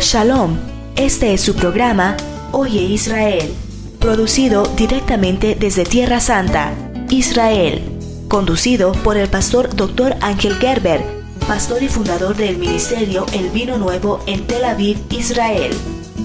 Shalom, este es su programa Oye Israel, producido directamente desde Tierra Santa, Israel, conducido por el pastor Dr. Ángel Gerber, pastor y fundador del ministerio El Vino Nuevo en Tel Aviv, Israel.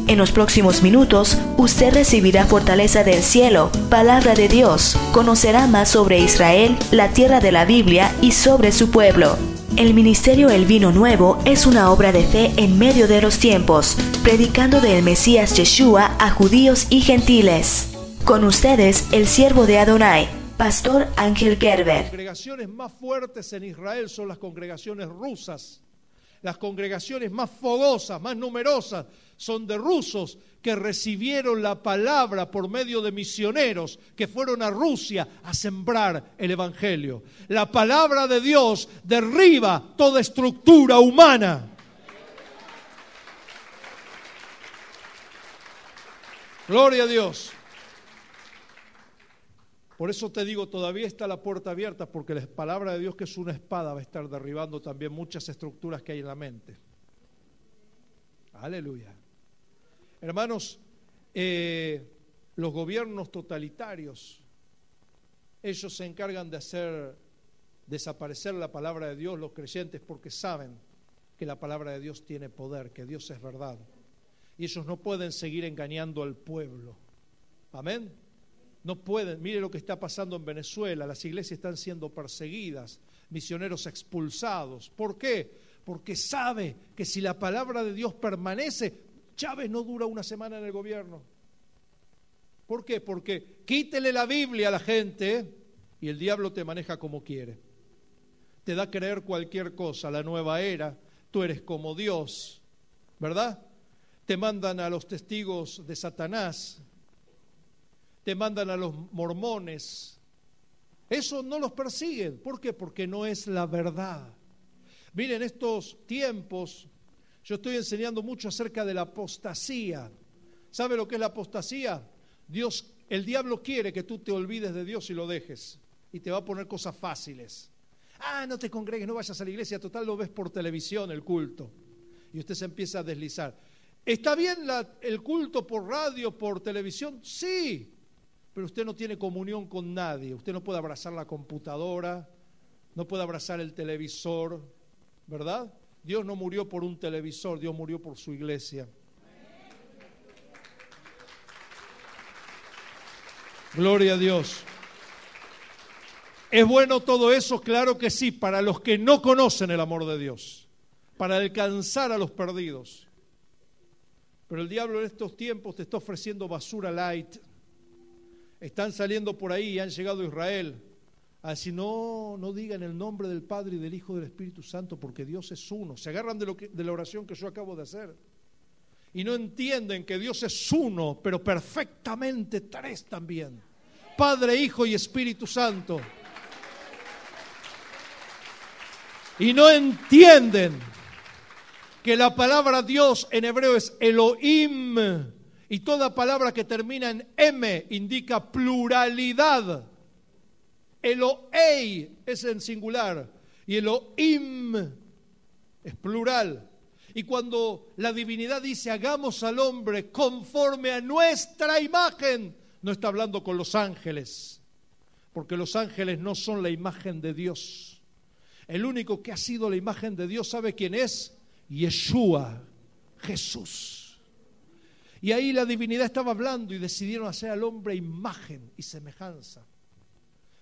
En los próximos minutos, usted recibirá fortaleza del cielo, palabra de Dios, conocerá más sobre Israel, la tierra de la Biblia y sobre su pueblo. El Ministerio El Vino Nuevo es una obra de fe en medio de los tiempos, predicando del Mesías Yeshua a judíos y gentiles. Con ustedes, el siervo de Adonai, Pastor Ángel Gerber. Las congregaciones más fuertes en Israel son las congregaciones rusas. Las congregaciones más fogosas, más numerosas, son de rusos que recibieron la palabra por medio de misioneros que fueron a Rusia a sembrar el Evangelio. La palabra de Dios derriba toda estructura humana. Gloria a Dios. Por eso te digo, todavía está la puerta abierta porque la palabra de Dios que es una espada va a estar derribando también muchas estructuras que hay en la mente. Aleluya. Hermanos, eh, los gobiernos totalitarios, ellos se encargan de hacer desaparecer la palabra de Dios, los creyentes, porque saben que la palabra de Dios tiene poder, que Dios es verdad. Y ellos no pueden seguir engañando al pueblo. Amén. No pueden. Mire lo que está pasando en Venezuela. Las iglesias están siendo perseguidas, misioneros expulsados. ¿Por qué? Porque sabe que si la palabra de Dios permanece, Chávez no dura una semana en el gobierno. ¿Por qué? Porque quítele la Biblia a la gente y el diablo te maneja como quiere. Te da a creer cualquier cosa, la nueva era, tú eres como Dios, ¿verdad? Te mandan a los testigos de Satanás, te mandan a los mormones. Eso no los persiguen. ¿Por qué? Porque no es la verdad. Miren, estos tiempos yo estoy enseñando mucho acerca de la apostasía. ¿Sabe lo que es la apostasía? Dios, el diablo quiere que tú te olvides de Dios y lo dejes. Y te va a poner cosas fáciles. Ah, no te congregues, no vayas a la iglesia, total lo ves por televisión el culto. Y usted se empieza a deslizar. ¿Está bien el culto por radio, por televisión? Sí, pero usted no tiene comunión con nadie. Usted no puede abrazar la computadora, no puede abrazar el televisor, ¿verdad? Dios no murió por un televisor, Dios murió por su iglesia. Gloria a Dios. ¿Es bueno todo eso? Claro que sí, para los que no conocen el amor de Dios, para alcanzar a los perdidos. Pero el diablo en estos tiempos te está ofreciendo basura light. Están saliendo por ahí y han llegado a Israel Así no, no digan el nombre del Padre y del Hijo y del Espíritu Santo porque Dios es uno. Se agarran de, lo de la oración que yo acabo de hacer. Y no entienden que Dios es uno, pero perfectamente tres también. Padre, Hijo y Espíritu Santo. Y no entienden que la palabra Dios en hebreo es Elohim. Y toda palabra que termina en M indica pluralidad. Eloei es en singular y Elohim es plural. Y cuando la divinidad dice hagamos al hombre conforme a nuestra imagen, no está hablando con los ángeles, porque los ángeles no son la imagen de Dios. El único que ha sido la imagen de Dios, ¿sabe quién es? Yeshua, Jesús. Y ahí la divinidad estaba hablando y decidieron hacer al hombre imagen y semejanza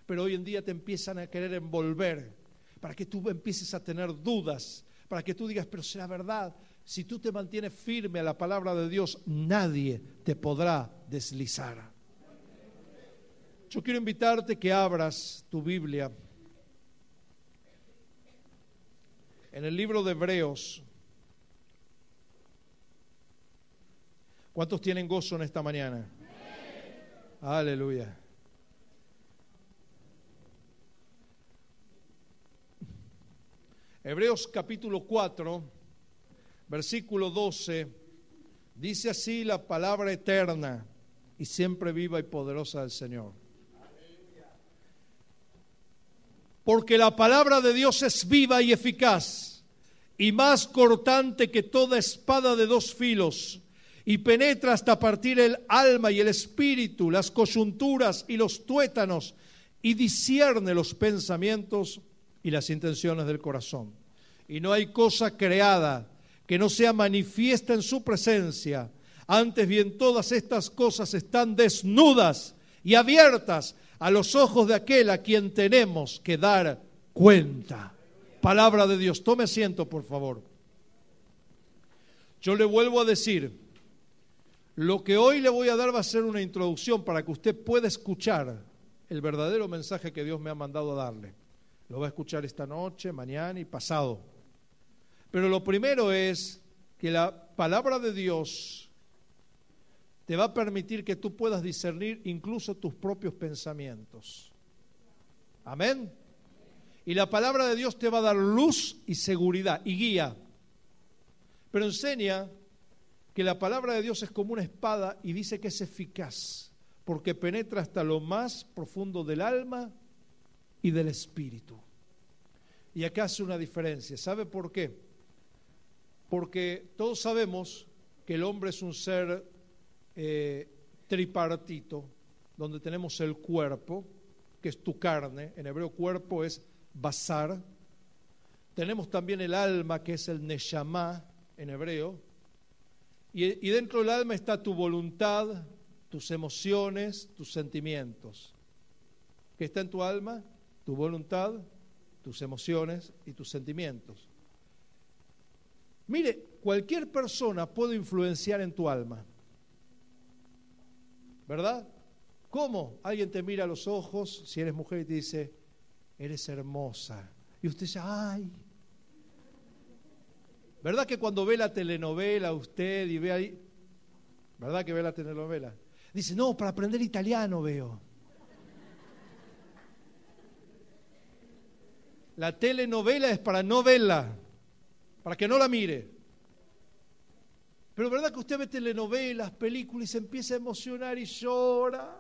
pero hoy en día te empiezan a querer envolver para que tú empieces a tener dudas, para que tú digas, pero será verdad. Si tú te mantienes firme a la palabra de Dios, nadie te podrá deslizar. Yo quiero invitarte que abras tu Biblia en el libro de Hebreos. ¿Cuántos tienen gozo en esta mañana? Aleluya. Hebreos capítulo 4, versículo 12, dice así la palabra eterna y siempre viva y poderosa del Señor. Porque la palabra de Dios es viva y eficaz y más cortante que toda espada de dos filos, y penetra hasta partir el alma y el espíritu, las coyunturas y los tuétanos, y discierne los pensamientos y las intenciones del corazón. Y no hay cosa creada que no sea manifiesta en su presencia. Antes bien, todas estas cosas están desnudas y abiertas a los ojos de aquel a quien tenemos que dar cuenta. Palabra de Dios. Tome asiento, por favor. Yo le vuelvo a decir, lo que hoy le voy a dar va a ser una introducción para que usted pueda escuchar el verdadero mensaje que Dios me ha mandado a darle. Lo va a escuchar esta noche, mañana y pasado. Pero lo primero es que la palabra de Dios te va a permitir que tú puedas discernir incluso tus propios pensamientos. Amén. Y la palabra de Dios te va a dar luz y seguridad y guía. Pero enseña que la palabra de Dios es como una espada y dice que es eficaz porque penetra hasta lo más profundo del alma y del espíritu. Y acá hace una diferencia. ¿Sabe por qué? Porque todos sabemos que el hombre es un ser eh, tripartito, donde tenemos el cuerpo, que es tu carne, en hebreo cuerpo es basar. Tenemos también el alma, que es el neshama en hebreo. Y, y dentro del alma está tu voluntad, tus emociones, tus sentimientos. ¿Qué está en tu alma? Tu voluntad, tus emociones y tus sentimientos. Mire, cualquier persona puede influenciar en tu alma. ¿Verdad? ¿Cómo? Alguien te mira a los ojos, si eres mujer, y te dice, eres hermosa. Y usted dice, ay. ¿Verdad que cuando ve la telenovela usted y ve ahí, ¿verdad que ve la telenovela? Dice, no, para aprender italiano veo. La telenovela es para no verla, para que no la mire. Pero verdad que usted ve telenovelas, películas y se empieza a emocionar y llora.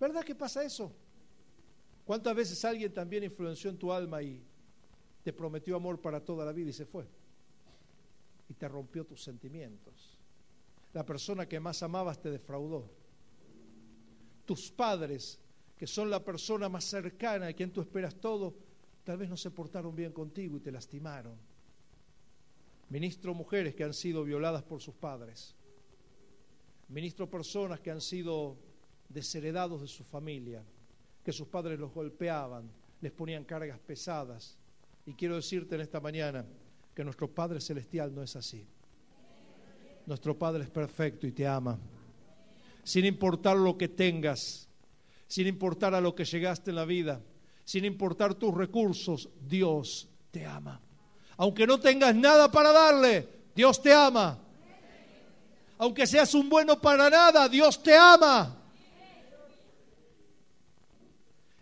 ¿Verdad que pasa eso? ¿Cuántas veces alguien también influenció en tu alma y te prometió amor para toda la vida y se fue? Y te rompió tus sentimientos. La persona que más amabas te defraudó. Tus padres, que son la persona más cercana a quien tú esperas todo, tal vez no se portaron bien contigo y te lastimaron Ministro mujeres que han sido violadas por sus padres. Ministro personas que han sido desheredados de su familia, que sus padres los golpeaban, les ponían cargas pesadas. Y quiero decirte en esta mañana que nuestro Padre Celestial no es así. Nuestro Padre es perfecto y te ama. Sin importar lo que tengas, sin importar a lo que llegaste en la vida, sin importar tus recursos, Dios te ama. Aunque no tengas nada para darle, Dios te ama. Aunque seas un bueno para nada, Dios te ama.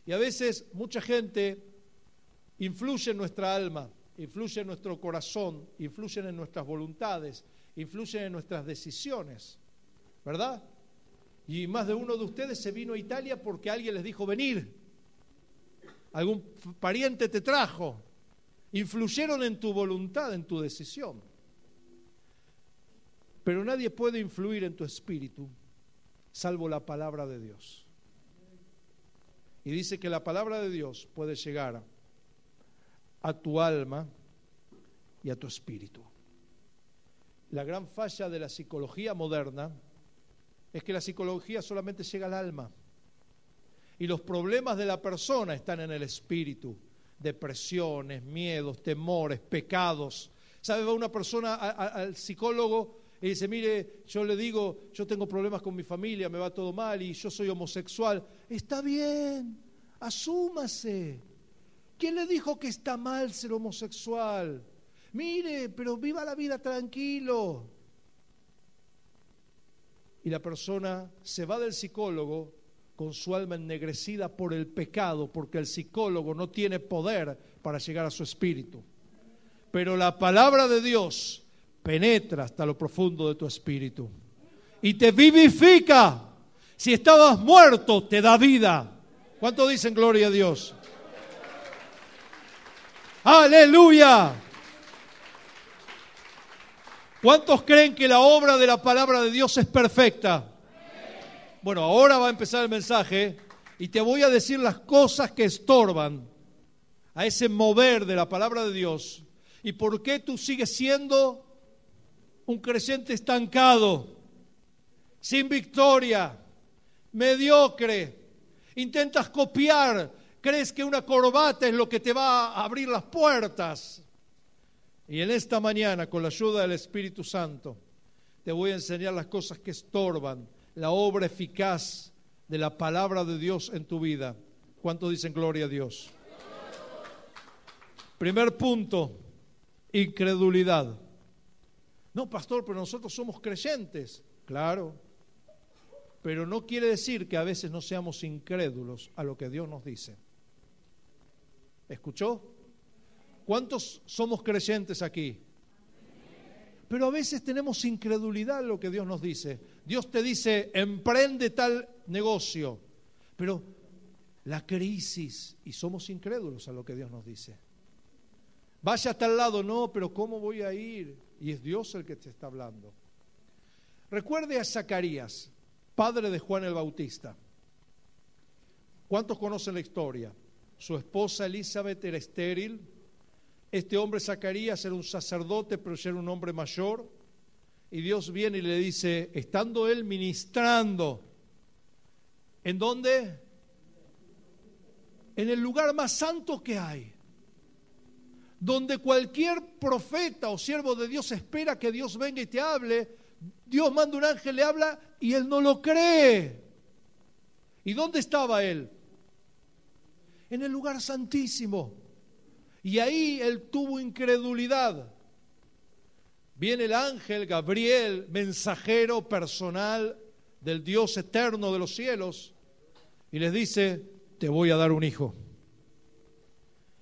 Y a veces mucha gente influye en nuestra alma, influye en nuestro corazón, influyen en nuestras voluntades, influyen en nuestras decisiones, ¿verdad? Y más de uno de ustedes se vino a Italia porque alguien les dijo venir. Algún pariente te trajo influyeron en tu voluntad, en tu decisión. Pero nadie puede influir en tu espíritu salvo la palabra de Dios. Y dice que la palabra de Dios puede llegar a tu alma y a tu espíritu. La gran falla de la psicología moderna es que la psicología solamente llega al alma y los problemas de la persona están en el espíritu depresiones, miedos, temores, pecados. ¿Sabe? Va una persona al psicólogo y dice, mire, yo le digo, yo tengo problemas con mi familia, me va todo mal y yo soy homosexual. Está bien, asúmase. ¿Quién le dijo que está mal ser homosexual? Mire, pero viva la vida tranquilo. Y la persona se va del psicólogo con su alma ennegrecida por el pecado, porque el psicólogo no tiene poder para llegar a su espíritu. Pero la palabra de Dios penetra hasta lo profundo de tu espíritu y te vivifica. Si estabas muerto, te da vida. ¿Cuánto dicen gloria a Dios? Aleluya. ¿Cuántos creen que la obra de la palabra de Dios es perfecta? Bueno, ahora va a empezar el mensaje y te voy a decir las cosas que estorban a ese mover de la palabra de Dios y por qué tú sigues siendo un creyente estancado, sin victoria, mediocre, intentas copiar, crees que una corbata es lo que te va a abrir las puertas. Y en esta mañana, con la ayuda del Espíritu Santo, te voy a enseñar las cosas que estorban la obra eficaz de la palabra de Dios en tu vida. ¿Cuántos dicen gloria a Dios? Primer punto, incredulidad. No, pastor, pero nosotros somos creyentes. Claro, pero no quiere decir que a veces no seamos incrédulos a lo que Dios nos dice. ¿Escuchó? ¿Cuántos somos creyentes aquí? Pero a veces tenemos incredulidad en lo que Dios nos dice. Dios te dice, emprende tal negocio, pero la crisis, y somos incrédulos a lo que Dios nos dice. Vaya a tal lado, no, pero ¿cómo voy a ir? Y es Dios el que te está hablando. Recuerde a Zacarías, padre de Juan el Bautista. ¿Cuántos conocen la historia? Su esposa Elizabeth era estéril, este hombre Zacarías era un sacerdote, pero ya era un hombre mayor. Y Dios viene y le dice, estando él ministrando, ¿en dónde? En el lugar más santo que hay. Donde cualquier profeta o siervo de Dios espera que Dios venga y te hable, Dios manda un ángel, le habla y él no lo cree. ¿Y dónde estaba él? En el lugar santísimo. Y ahí él tuvo incredulidad. Viene el ángel Gabriel, mensajero personal del Dios eterno de los cielos, y les dice, te voy a dar un hijo.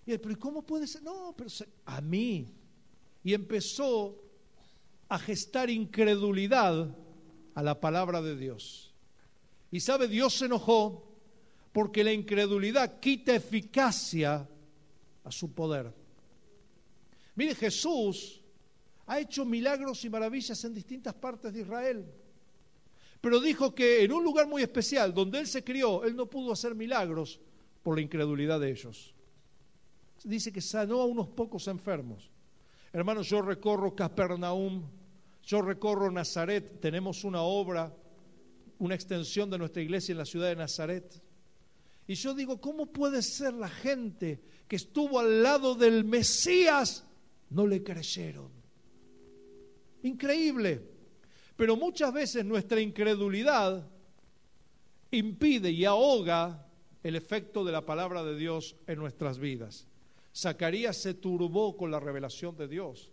Y él, pero ¿cómo puede ser? No, pero a mí. Y empezó a gestar incredulidad a la palabra de Dios. Y sabe, Dios se enojó porque la incredulidad quita eficacia a su poder. Mire, Jesús ha hecho milagros y maravillas en distintas partes de Israel, pero dijo que en un lugar muy especial, donde él se crió, él no pudo hacer milagros por la incredulidad de ellos. Dice que sanó a unos pocos enfermos. Hermanos, yo recorro Capernaum, yo recorro Nazaret, tenemos una obra, una extensión de nuestra iglesia en la ciudad de Nazaret. Y yo digo, ¿cómo puede ser la gente que estuvo al lado del Mesías no le creyeron? Increíble. Pero muchas veces nuestra incredulidad impide y ahoga el efecto de la palabra de Dios en nuestras vidas. Zacarías se turbó con la revelación de Dios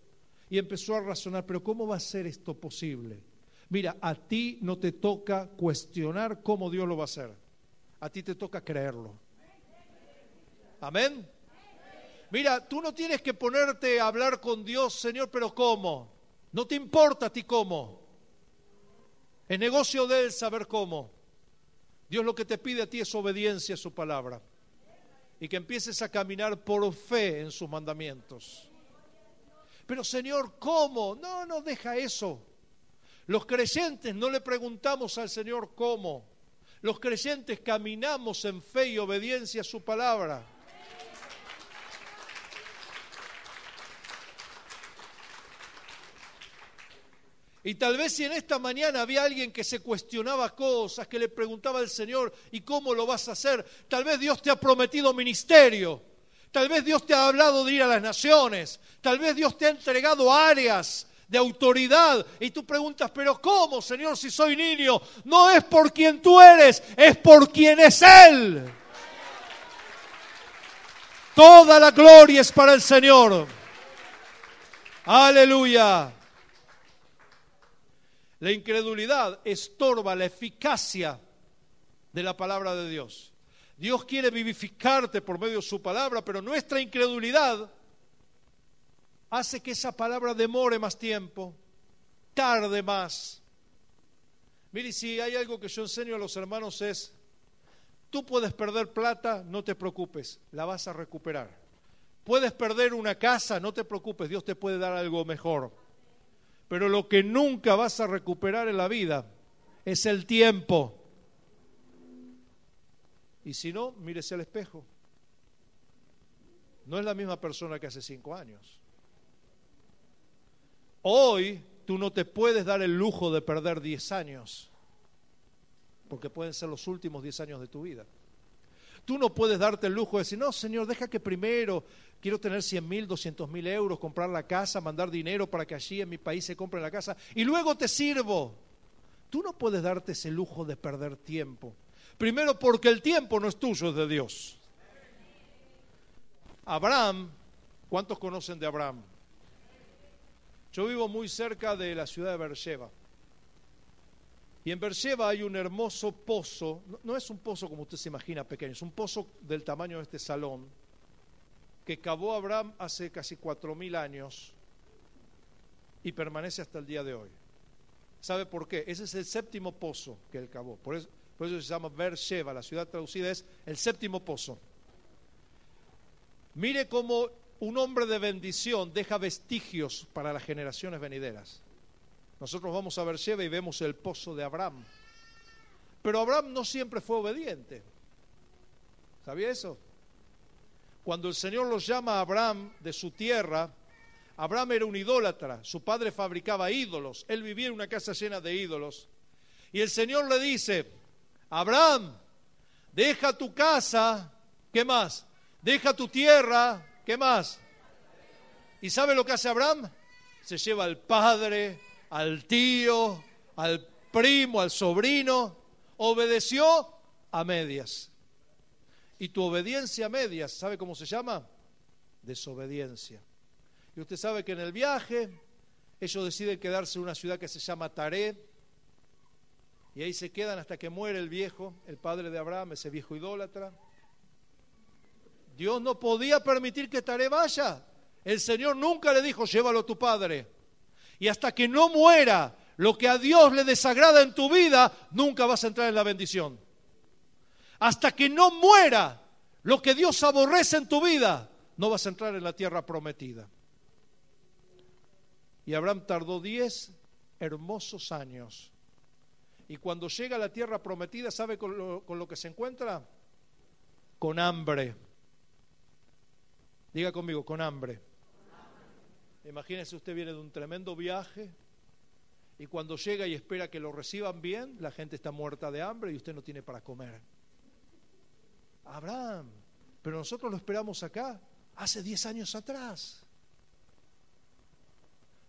y empezó a razonar, pero ¿cómo va a ser esto posible? Mira, a ti no te toca cuestionar cómo Dios lo va a hacer a ti te toca creerlo. Amén. Mira, tú no tienes que ponerte a hablar con Dios, Señor, pero ¿cómo? No te importa a ti cómo. Es negocio de Él saber cómo. Dios lo que te pide a ti es obediencia a su palabra. Y que empieces a caminar por fe en sus mandamientos. Pero Señor, ¿cómo? No, no deja eso. Los creyentes no le preguntamos al Señor cómo. Los creyentes caminamos en fe y obediencia a su palabra. Y tal vez si en esta mañana había alguien que se cuestionaba cosas, que le preguntaba al Señor, ¿y cómo lo vas a hacer? Tal vez Dios te ha prometido ministerio, tal vez Dios te ha hablado de ir a las naciones, tal vez Dios te ha entregado áreas de autoridad. Y tú preguntas, pero ¿cómo, Señor, si soy niño? No es por quien tú eres, es por quien es Él. Toda la gloria es para el Señor. Aleluya. La incredulidad estorba la eficacia de la palabra de Dios. Dios quiere vivificarte por medio de su palabra, pero nuestra incredulidad hace que esa palabra demore más tiempo, tarde más. Mire, si hay algo que yo enseño a los hermanos es, tú puedes perder plata, no te preocupes, la vas a recuperar. Puedes perder una casa, no te preocupes, Dios te puede dar algo mejor. Pero lo que nunca vas a recuperar en la vida es el tiempo. Y si no, mírese al espejo. No es la misma persona que hace cinco años. Hoy tú no te puedes dar el lujo de perder diez años, porque pueden ser los últimos diez años de tu vida. Tú no puedes darte el lujo de decir, no, Señor, deja que primero quiero tener 100 mil, 200 mil euros, comprar la casa, mandar dinero para que allí en mi país se compre la casa y luego te sirvo. Tú no puedes darte ese lujo de perder tiempo. Primero porque el tiempo no es tuyo, es de Dios. Abraham, ¿cuántos conocen de Abraham? Yo vivo muy cerca de la ciudad de Beersheba. Y en Beersheba hay un hermoso pozo, no, es un pozo como usted se imagina pequeño, es un pozo del tamaño de este salón, que cavó Abraham hace casi cuatro mil años y permanece hasta el día de hoy. ¿Sabe por qué? Ese es el séptimo pozo que él cavó. Por eso, por eso se llama Beersheba, la ciudad traducida es el séptimo pozo. Mire cómo un hombre de bendición deja vestigios para las generaciones venideras. Nosotros vamos a Beersheba y vemos el pozo de Abraham. Pero Abraham no siempre fue obediente. ¿Sabía eso? Cuando el Señor los llama a Abraham de su tierra, Abraham era un idólatra, su padre fabricaba ídolos, él vivía en una casa llena de ídolos. Y el Señor le dice, Abraham, deja tu casa, ¿qué más? Deja tu tierra, ¿qué más? ¿Y sabe lo que hace Abraham? Se lleva al padre, al tío, al primo, al sobrino, obedeció a medias. Y tu obediencia a medias, ¿sabe cómo se llama? Desobediencia. Y usted sabe que en el viaje ellos deciden quedarse en una ciudad que se llama Taré, y ahí se quedan hasta que muere el viejo, el padre de Abraham, ese viejo idólatra. Dios no podía permitir que Taré vaya. El Señor nunca le dijo, llévalo a tu padre. Y hasta que no muera lo que a Dios le desagrada en tu vida, nunca vas a entrar en la bendición. Hasta que no muera lo que Dios aborrece en tu vida, no vas a entrar en la tierra prometida. Y Abraham tardó diez hermosos años. Y cuando llega a la tierra prometida, ¿sabe con lo, con lo que se encuentra? Con hambre. Diga conmigo, con hambre. Imagínese usted viene de un tremendo viaje y cuando llega y espera que lo reciban bien, la gente está muerta de hambre y usted no tiene para comer. Abraham, pero nosotros lo esperamos acá hace 10 años atrás.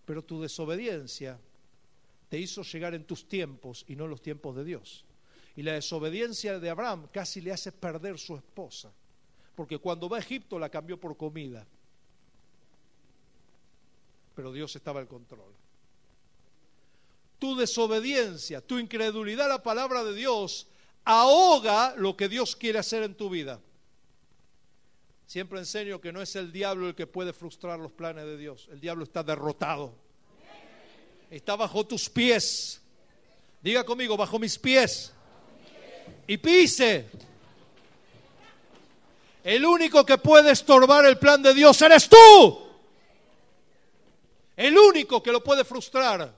Pero tu desobediencia te hizo llegar en tus tiempos y no en los tiempos de Dios. Y la desobediencia de Abraham casi le hace perder su esposa, porque cuando va a Egipto la cambió por comida pero Dios estaba al control. Tu desobediencia, tu incredulidad a la palabra de Dios ahoga lo que Dios quiere hacer en tu vida. Siempre enseño que no es el diablo el que puede frustrar los planes de Dios. El diablo está derrotado. Está bajo tus pies. Diga conmigo, bajo mis pies. Y pise. El único que puede estorbar el plan de Dios eres tú. El único que lo puede frustrar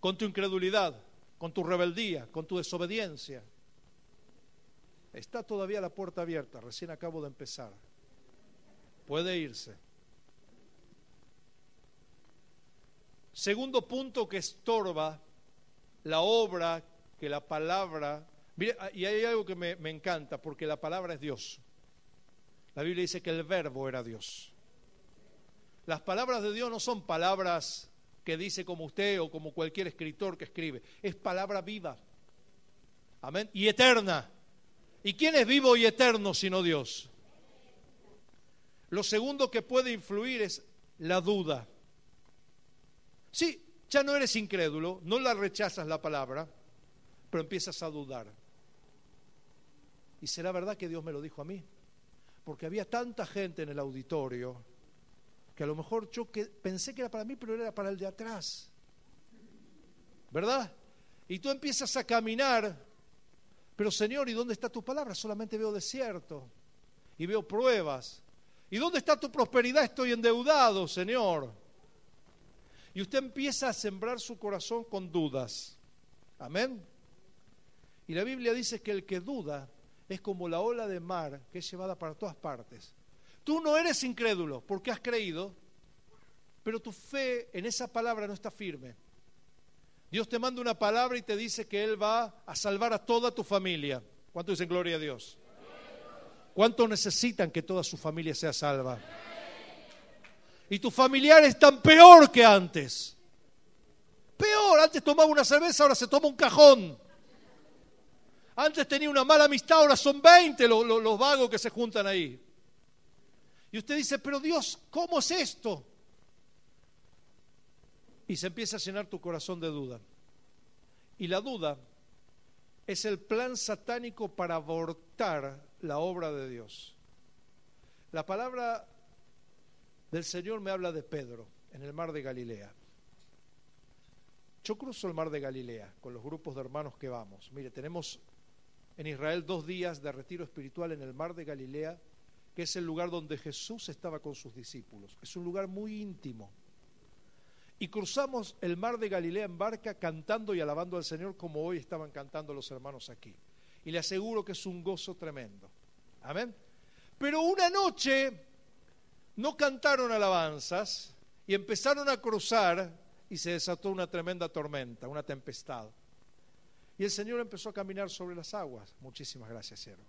con tu incredulidad, con tu rebeldía, con tu desobediencia. Está todavía la puerta abierta, recién acabo de empezar. Puede irse. Segundo punto que estorba la obra que la palabra... y hay algo que me, me encanta, porque la palabra es Dios. La Biblia dice que el verbo era Dios. Las palabras de Dios no son palabras que dice como usted o como cualquier escritor que escribe. Es palabra viva. Amén. Y eterna. ¿Y quién es vivo y eterno sino Dios? Lo segundo que puede influir es la duda. Sí, ya no eres incrédulo, no la rechazas la palabra, pero empiezas a dudar. ¿Y será verdad que Dios me lo dijo a mí? Porque había tanta gente en el auditorio que a lo mejor yo que pensé que era para mí, pero era para el de atrás. ¿Verdad? Y tú empiezas a caminar, pero Señor, ¿y dónde está tu palabra? Solamente veo desierto y veo pruebas. ¿Y dónde está tu prosperidad? Estoy endeudado, Señor. Y usted empieza a sembrar su corazón con dudas. Amén. Y la Biblia dice que el que duda es como la ola de mar que es llevada para todas partes. Tú no eres incrédulo porque has creído, pero tu fe en esa palabra no está firme. Dios te manda una palabra y te dice que Él va a salvar a toda tu familia. ¿Cuánto dicen gloria a Dios? ¿Cuánto necesitan que toda su familia sea salva? Y tus familiares están peor que antes. Peor, antes tomaba una cerveza, ahora se toma un cajón. Antes tenía una mala amistad, ahora son 20 los, los vagos que se juntan ahí. Y usted dice, pero Dios, ¿cómo es esto? Y se empieza a llenar tu corazón de duda. Y la duda es el plan satánico para abortar la obra de Dios. La palabra del Señor me habla de Pedro en el mar de Galilea. Yo cruzo el mar de Galilea con los grupos de hermanos que vamos. Mire, tenemos en Israel dos días de retiro espiritual en el mar de Galilea, que es el lugar donde Jesús estaba con sus discípulos. Es un lugar muy íntimo. Y cruzamos el mar de Galilea en barca cantando y alabando al Señor como hoy estaban cantando los hermanos aquí. Y le aseguro que es un gozo tremendo. Amén. Pero una noche no cantaron alabanzas y empezaron a cruzar y se desató una tremenda tormenta, una tempestad. Y el Señor empezó a caminar sobre las aguas. Muchísimas gracias, siervo.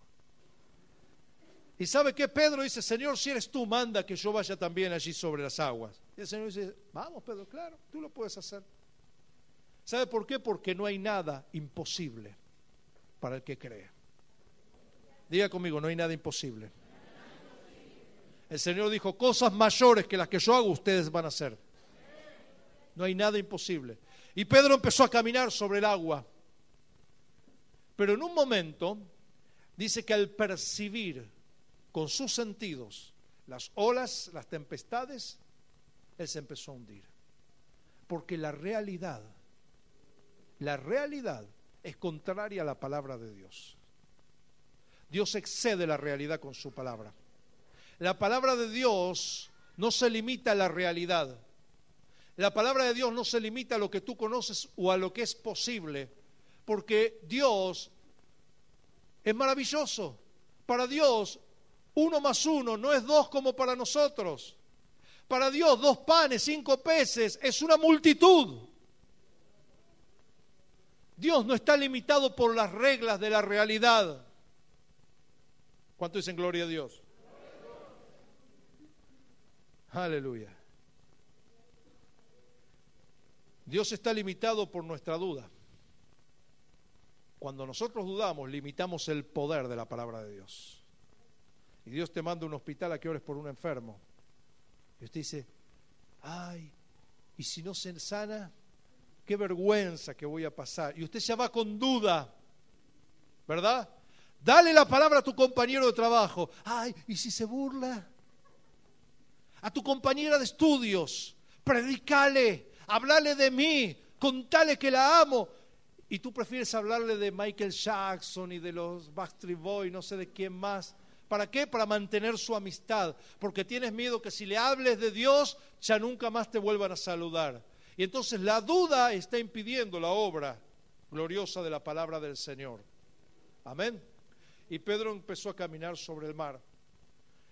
Y sabe que Pedro dice, Señor, si eres tú, manda que yo vaya también allí sobre las aguas. Y el Señor dice, vamos, Pedro, claro, tú lo puedes hacer. ¿Sabe por qué? Porque no hay nada imposible para el que cree. Diga conmigo, no hay nada imposible. El Señor dijo, cosas mayores que las que yo hago, ustedes van a hacer. No hay nada imposible. Y Pedro empezó a caminar sobre el agua. Pero en un momento dice que al percibir con sus sentidos las olas, las tempestades, él se empezó a hundir. Porque la realidad, la realidad es contraria a la palabra de Dios. Dios excede la realidad con su palabra. La palabra de Dios no se limita a la realidad. La palabra de Dios no se limita a lo que tú conoces o a lo que es posible, porque Dios es maravilloso. Para Dios, uno más uno no es dos como para nosotros. Para Dios, dos panes, cinco peces, es una multitud. Dios no está limitado por las reglas de la realidad. ¿Cuánto dicen gloria a Dios? Aleluya. Dios está limitado por nuestra duda. Cuando nosotros dudamos, limitamos el poder de la palabra de Dios. Y Dios te manda a un hospital a que ores por un enfermo. Y usted dice, ay, ¿y si no se sana? Qué vergüenza que voy a pasar. Y usted ya va con duda, ¿verdad? Dale la palabra a tu compañero de trabajo. Ay, ¿y si se burla? A tu compañera de estudios, predicale, hablale de mí, contale que la amo. Y tú prefieres hablarle de Michael Jackson y de los Backstreet Boys, no sé de quién más. ¿Para qué? Para mantener su amistad. Porque tienes miedo que si le hables de Dios, ya nunca más te vuelvan a saludar. Y entonces la duda está impidiendo la obra gloriosa de la palabra del Señor. Amén. Y Pedro empezó a caminar sobre el mar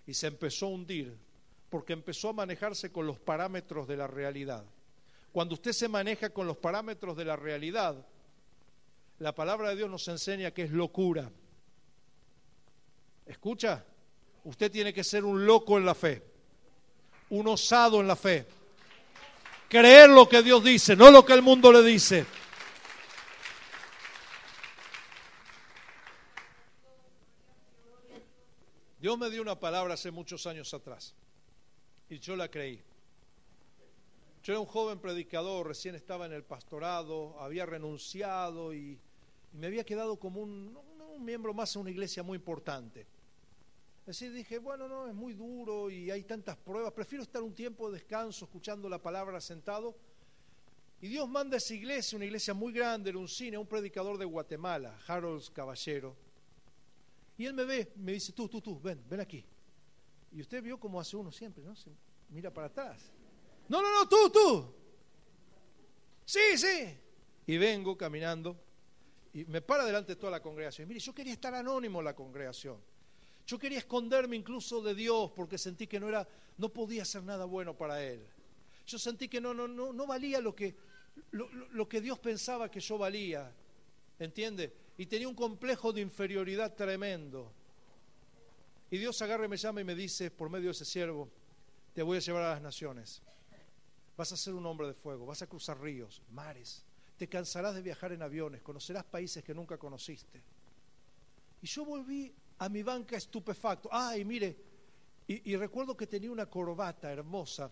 y se empezó a hundir porque empezó a manejarse con los parámetros de la realidad. Cuando usted se maneja con los parámetros de la realidad, la palabra de Dios nos enseña que es locura. ¿Escucha? Usted tiene que ser un loco en la fe, un osado en la fe. Creer lo que Dios dice, no lo que el mundo le dice. Dios me dio una palabra hace muchos años atrás y yo la creí. Yo era un joven predicador, recién estaba en el pastorado, había renunciado y, me había quedado como un, miembro más en una iglesia muy importante. Así dije, bueno, no, es muy duro y hay tantas pruebas, prefiero estar un tiempo de descanso escuchando la palabra sentado. Y Dios manda a esa iglesia, una iglesia muy grande, era un cine, un predicador de Guatemala, Harold Caballero y él me ve, me dice, tú, tú, tú, ven, ven aquí. Y usted vio como hace uno siempre, ¿no? Se mira para atrás. No, no, no, tú, tú. Sí, sí. Y vengo caminando y me para delante de toda la congregación. Mire, yo quería estar anónimo en la congregación. Yo quería esconderme incluso de Dios porque sentí que no era, no podía hacer nada bueno para Él. Yo sentí que no, no, no, no valía lo que, lo, lo que Dios pensaba que yo valía. ¿Entiende? Y tenía un complejo de inferioridad tremendo. Y Dios agarra y me llama y me dice, por medio de ese siervo, te voy a llevar a las naciones. Vas a ser un hombre de fuego, vas a cruzar ríos, mares, te cansarás de viajar en aviones, conocerás países que nunca conociste. Y yo volví a mi banca estupefacto. Ay, mire, y, y recuerdo que tenía una corbata hermosa,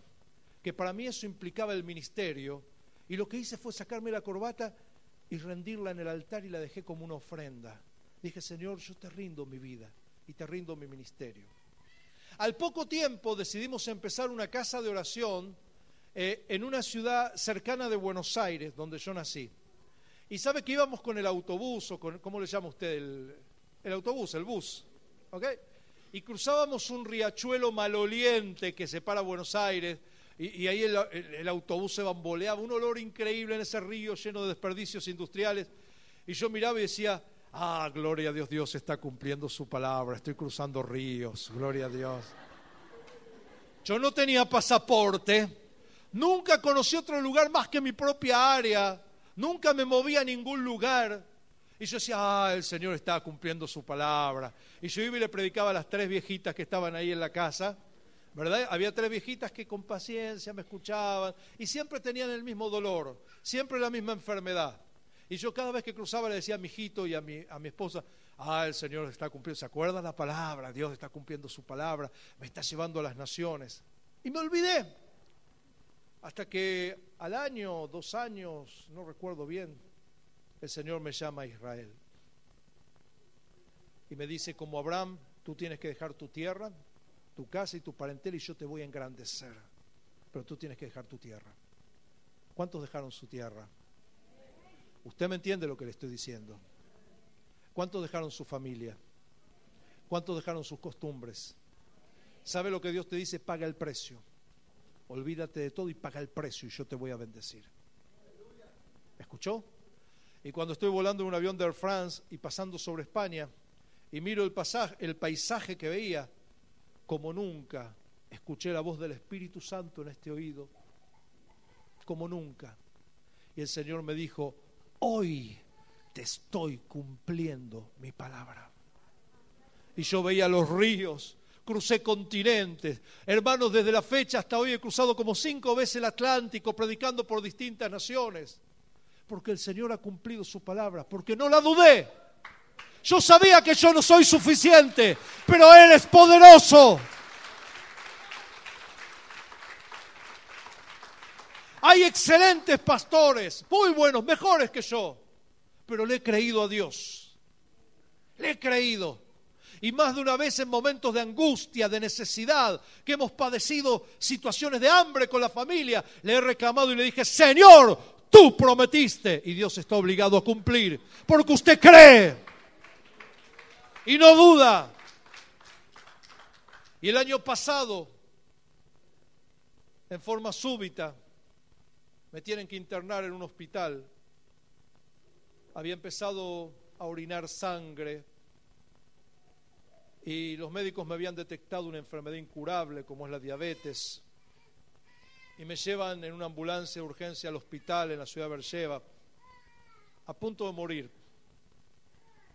que para mí eso implicaba el ministerio, y lo que hice fue sacarme la corbata y rendirla en el altar y la dejé como una ofrenda. Dije, Señor, yo te rindo mi vida y te rindo mi ministerio. Al poco tiempo decidimos empezar una casa de oración eh, en una ciudad cercana de Buenos Aires, donde yo nací. Y sabe que íbamos con el autobús, o con, ¿cómo le llama usted? El, el autobús, el bus. ¿Ok? Y cruzábamos un riachuelo maloliente que separa Buenos Aires, y, y ahí el, autobús se bamboleaba, un olor increíble en ese río lleno de desperdicios industriales. Y yo miraba y decía, ah, gloria a Dios, Dios está cumpliendo su palabra, estoy cruzando ríos, gloria a Dios. Yo no tenía pasaporte, Nunca conocí otro lugar más que mi propia área. Nunca me moví a ningún lugar. Y yo decía, ah, el Señor está cumpliendo su palabra. Y yo iba y le predicaba a las tres viejitas que estaban ahí en la casa. ¿Verdad? Había tres viejitas que con paciencia me escuchaban y siempre tenían el mismo dolor, siempre la misma enfermedad. Y yo cada vez que cruzaba le decía a mi hijito y a mi, a mi esposa, ah, el Señor está cumpliendo, ¿se acuerda la palabra? Dios está cumpliendo su palabra, me está llevando a las naciones. Y me olvidé, hasta que al año, dos años, no recuerdo bien, el Señor me llama a Israel. Y me dice, como Abraham, tú tienes que dejar tu tierra, tu casa y tu parentela y yo te voy a engrandecer. Pero tú tienes que dejar tu tierra. ¿Cuántos dejaron su tierra? Usted me entiende lo que le estoy diciendo. ¿Cuántos dejaron su familia? ¿Cuántos dejaron sus costumbres? ¿Sabe lo que Dios te dice? Paga el precio olvídate de todo y paga el precio y yo te voy a bendecir. ¿Escuchó? Y cuando estoy volando en un avión de Air France y pasando sobre España y miro el, el paisaje que veía, como nunca escuché la voz del Espíritu Santo en este oído, como nunca. Y el Señor me dijo, hoy te estoy cumpliendo mi palabra. Y yo veía los ríos crucé continentes. Hermanos, desde la fecha hasta hoy he cruzado como cinco veces el Atlántico predicando por distintas naciones. Porque el Señor ha cumplido su palabra, porque no la dudé. Yo sabía que yo no soy suficiente, pero Él es poderoso. Hay excelentes pastores, muy buenos, mejores que yo, pero le he creído a Dios. Le he creído. Y más de una vez en momentos de angustia, de necesidad, que hemos padecido situaciones de hambre con la familia, le he reclamado y le dije, Señor, tú prometiste. Y Dios está obligado a cumplir, porque usted cree y no duda. Y el año pasado, en forma súbita, me tienen que internar en un hospital. Había empezado a orinar sangre y los médicos me habían detectado una enfermedad incurable como es la diabetes y me llevan en una ambulancia de urgencia al hospital en la ciudad de Bercheva a punto de morir.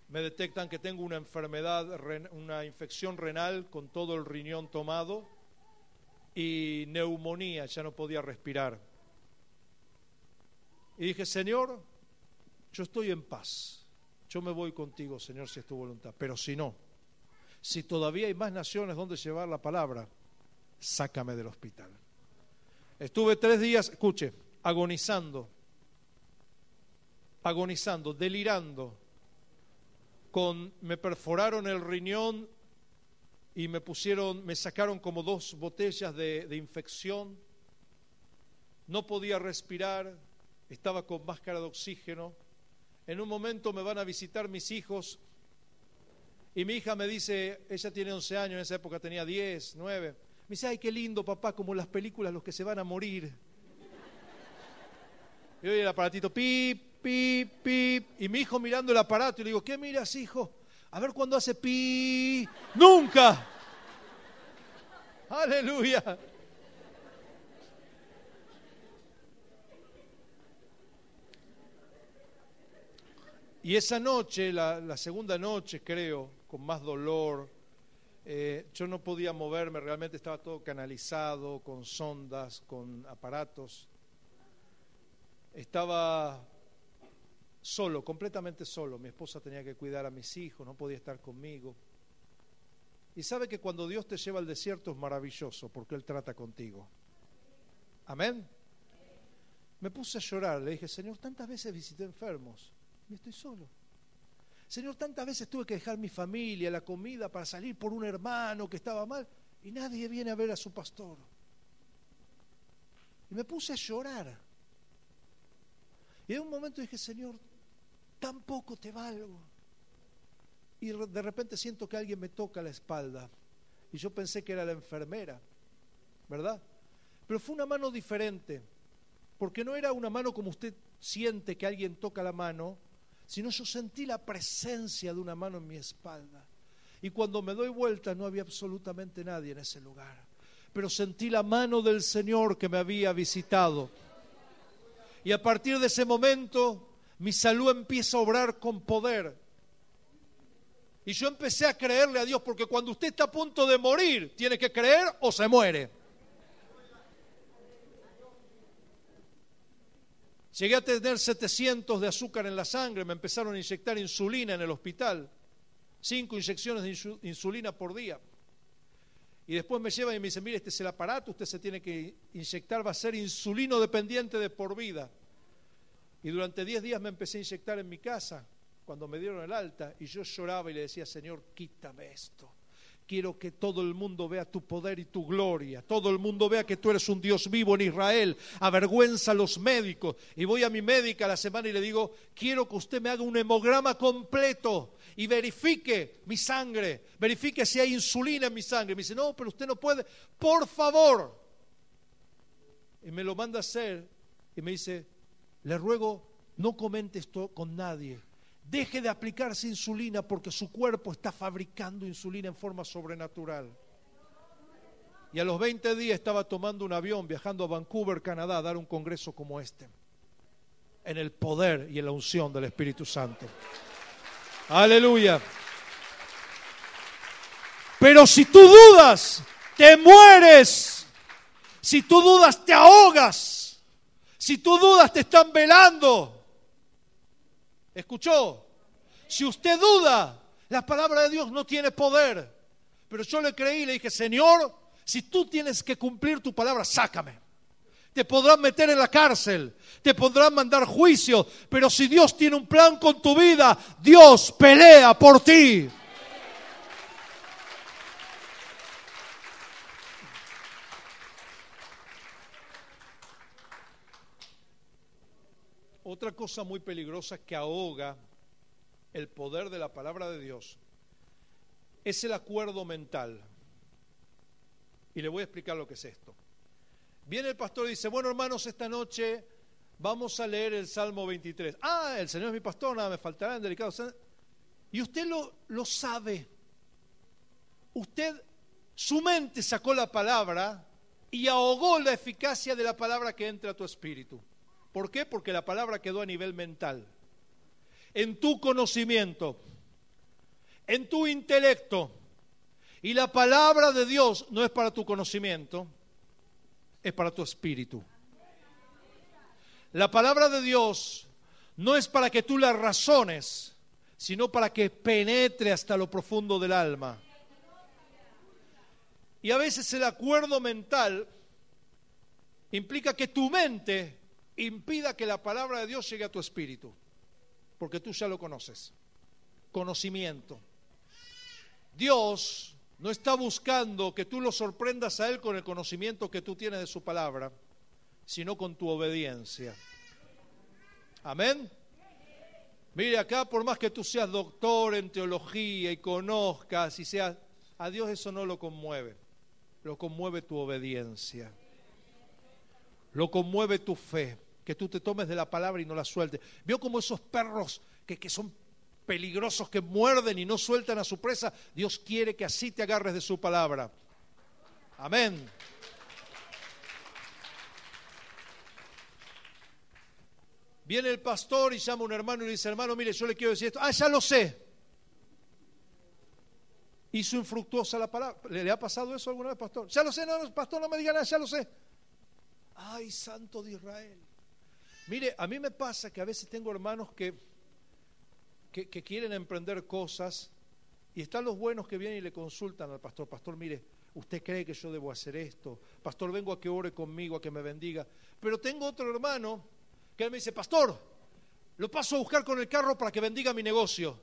Me detectan que tengo una enfermedad, una infección renal con todo el riñón tomado y neumonía, ya no podía respirar. Y dije, Señor, yo estoy en paz. Yo me voy contigo, Señor, si es tu voluntad. Pero si no, si todavía hay más naciones donde llevar la palabra, sácame del hospital. Estuve tres días, escuche, agonizando, agonizando, delirando, con, me perforaron el riñón y me pusieron, me sacaron como dos botellas de, de infección, no podía respirar, estaba con máscara de oxígeno. En un momento me van a visitar mis hijos y mi hija me dice, ella tiene 11 años, en esa época tenía 10, 9. Me dice, ay, qué lindo, papá, como las películas los que se van a morir. Y oye el aparatito, pip, pip, pip. Y mi hijo mirando el aparato y le digo, ¿qué miras, hijo? A ver cuándo hace pi. Nunca. Aleluya. Y esa noche, la, segunda noche creo, con más dolor, eh, yo no podía moverme, realmente estaba todo canalizado, con sondas, con aparatos. Estaba solo, completamente solo. Mi esposa tenía que cuidar a mis hijos, no podía estar conmigo. Y sabe que cuando Dios te lleva al desierto es maravilloso porque Él trata contigo. Amén. Me puse a llorar, le dije, Señor, tantas veces visité enfermos y estoy solo. Señor, tantas veces tuve que dejar mi familia, la comida para salir por un hermano que estaba mal y nadie viene a ver a su pastor. Y me puse a llorar. Y en un momento dije, Señor, tampoco te valgo. Y de repente siento que alguien me toca la espalda. Y yo pensé que era la enfermera, ¿verdad? Pero fue una mano diferente, porque no era una mano como usted siente que alguien toca la mano, sino yo sentí la presencia de una mano en mi espalda. Y cuando me doy vuelta no había absolutamente nadie en ese lugar, pero sentí la mano del Señor que me había visitado. Y a partir de ese momento mi salud empieza a obrar con poder. Y yo empecé a creerle a Dios, porque cuando usted está a punto de morir, tiene que creer o se muere. Llegué a tener 700 de azúcar en la sangre, me empezaron a inyectar insulina en el hospital, cinco inyecciones de insulina por día. Y después me llevan y me dicen, mire, este es el aparato, usted se tiene que inyectar, va a ser insulino dependiente de por vida. Y durante 10 días me empecé a inyectar en mi casa cuando me dieron el alta y yo lloraba y le decía, Señor, quítame esto. Quiero que todo el mundo vea tu poder y tu gloria. Todo el mundo vea que tú eres un Dios vivo en Israel. Avergüenza a los médicos. Y voy a mi médica la semana y le digo, quiero que usted me haga un hemograma completo y verifique mi sangre. Verifique si hay insulina en mi sangre. Me dice, no, pero usted no puede. Por favor. Y me lo manda a hacer y me dice, le ruego, no comente esto con nadie. Deje de aplicarse insulina porque su cuerpo está fabricando insulina en forma sobrenatural. Y a los 20 días estaba tomando un avión viajando a Vancouver, Canadá, a dar un congreso como este. En el poder y en la unción del Espíritu Santo. Aleluya. Pero si tú dudas, te mueres. Si tú dudas, te ahogas. Si tú dudas, te están velando. ¿Escuchó? Si usted duda, la palabra de Dios no tiene poder. Pero yo le creí y le dije, Señor, si tú tienes que cumplir tu palabra, sácame. Te podrán meter en la cárcel, te podrán mandar juicio, pero si Dios tiene un plan con tu vida, Dios pelea por ti. Otra cosa muy peligrosa que ahoga el poder de la palabra de Dios es el acuerdo mental. Y le voy a explicar lo que es esto. Viene el pastor y dice, bueno hermanos, esta noche vamos a leer el Salmo 23. Ah, el Señor es mi pastor, nada me faltará en delicado. Y usted lo, lo sabe. Usted, su mente sacó la palabra y ahogó la eficacia de la palabra que entra a tu espíritu. ¿Por qué? Porque la palabra quedó a nivel mental. En tu conocimiento, en tu intelecto. Y la palabra de Dios no es para tu conocimiento, es para tu espíritu. La palabra de Dios no es para que tú la razones, sino para que penetre hasta lo profundo del alma. Y a veces el acuerdo mental implica que tu mente impida que la palabra de Dios llegue a tu espíritu, porque tú ya lo conoces. Conocimiento. Dios no está buscando que tú lo sorprendas a Él con el conocimiento que tú tienes de su palabra, sino con tu obediencia. Amén. Mire acá, por más que tú seas doctor en teología y conozcas y seas, a Dios eso no lo conmueve, lo conmueve tu obediencia, lo conmueve tu fe. Que tú te tomes de la palabra y no la sueltes. Vio como esos perros que, que son peligrosos, que muerden y no sueltan a su presa. Dios quiere que así te agarres de su palabra. Amén. Viene el pastor y llama a un hermano y le dice, hermano, mire, yo le quiero decir esto. Ah, ya lo sé. Hizo infructuosa la palabra. ¿Le, ha pasado eso alguna vez, pastor? Ya lo sé, no, pastor, no me diga nada, ya lo sé. Ay, santo de Israel. Mire, a mí me pasa que a veces tengo hermanos que, que, quieren emprender cosas y están los buenos que vienen y le consultan al pastor. Pastor, mire, ¿usted cree que yo debo hacer esto? Pastor, vengo a que ore conmigo, a que me bendiga. Pero tengo otro hermano que me dice, pastor, lo paso a buscar con el carro para que bendiga mi negocio.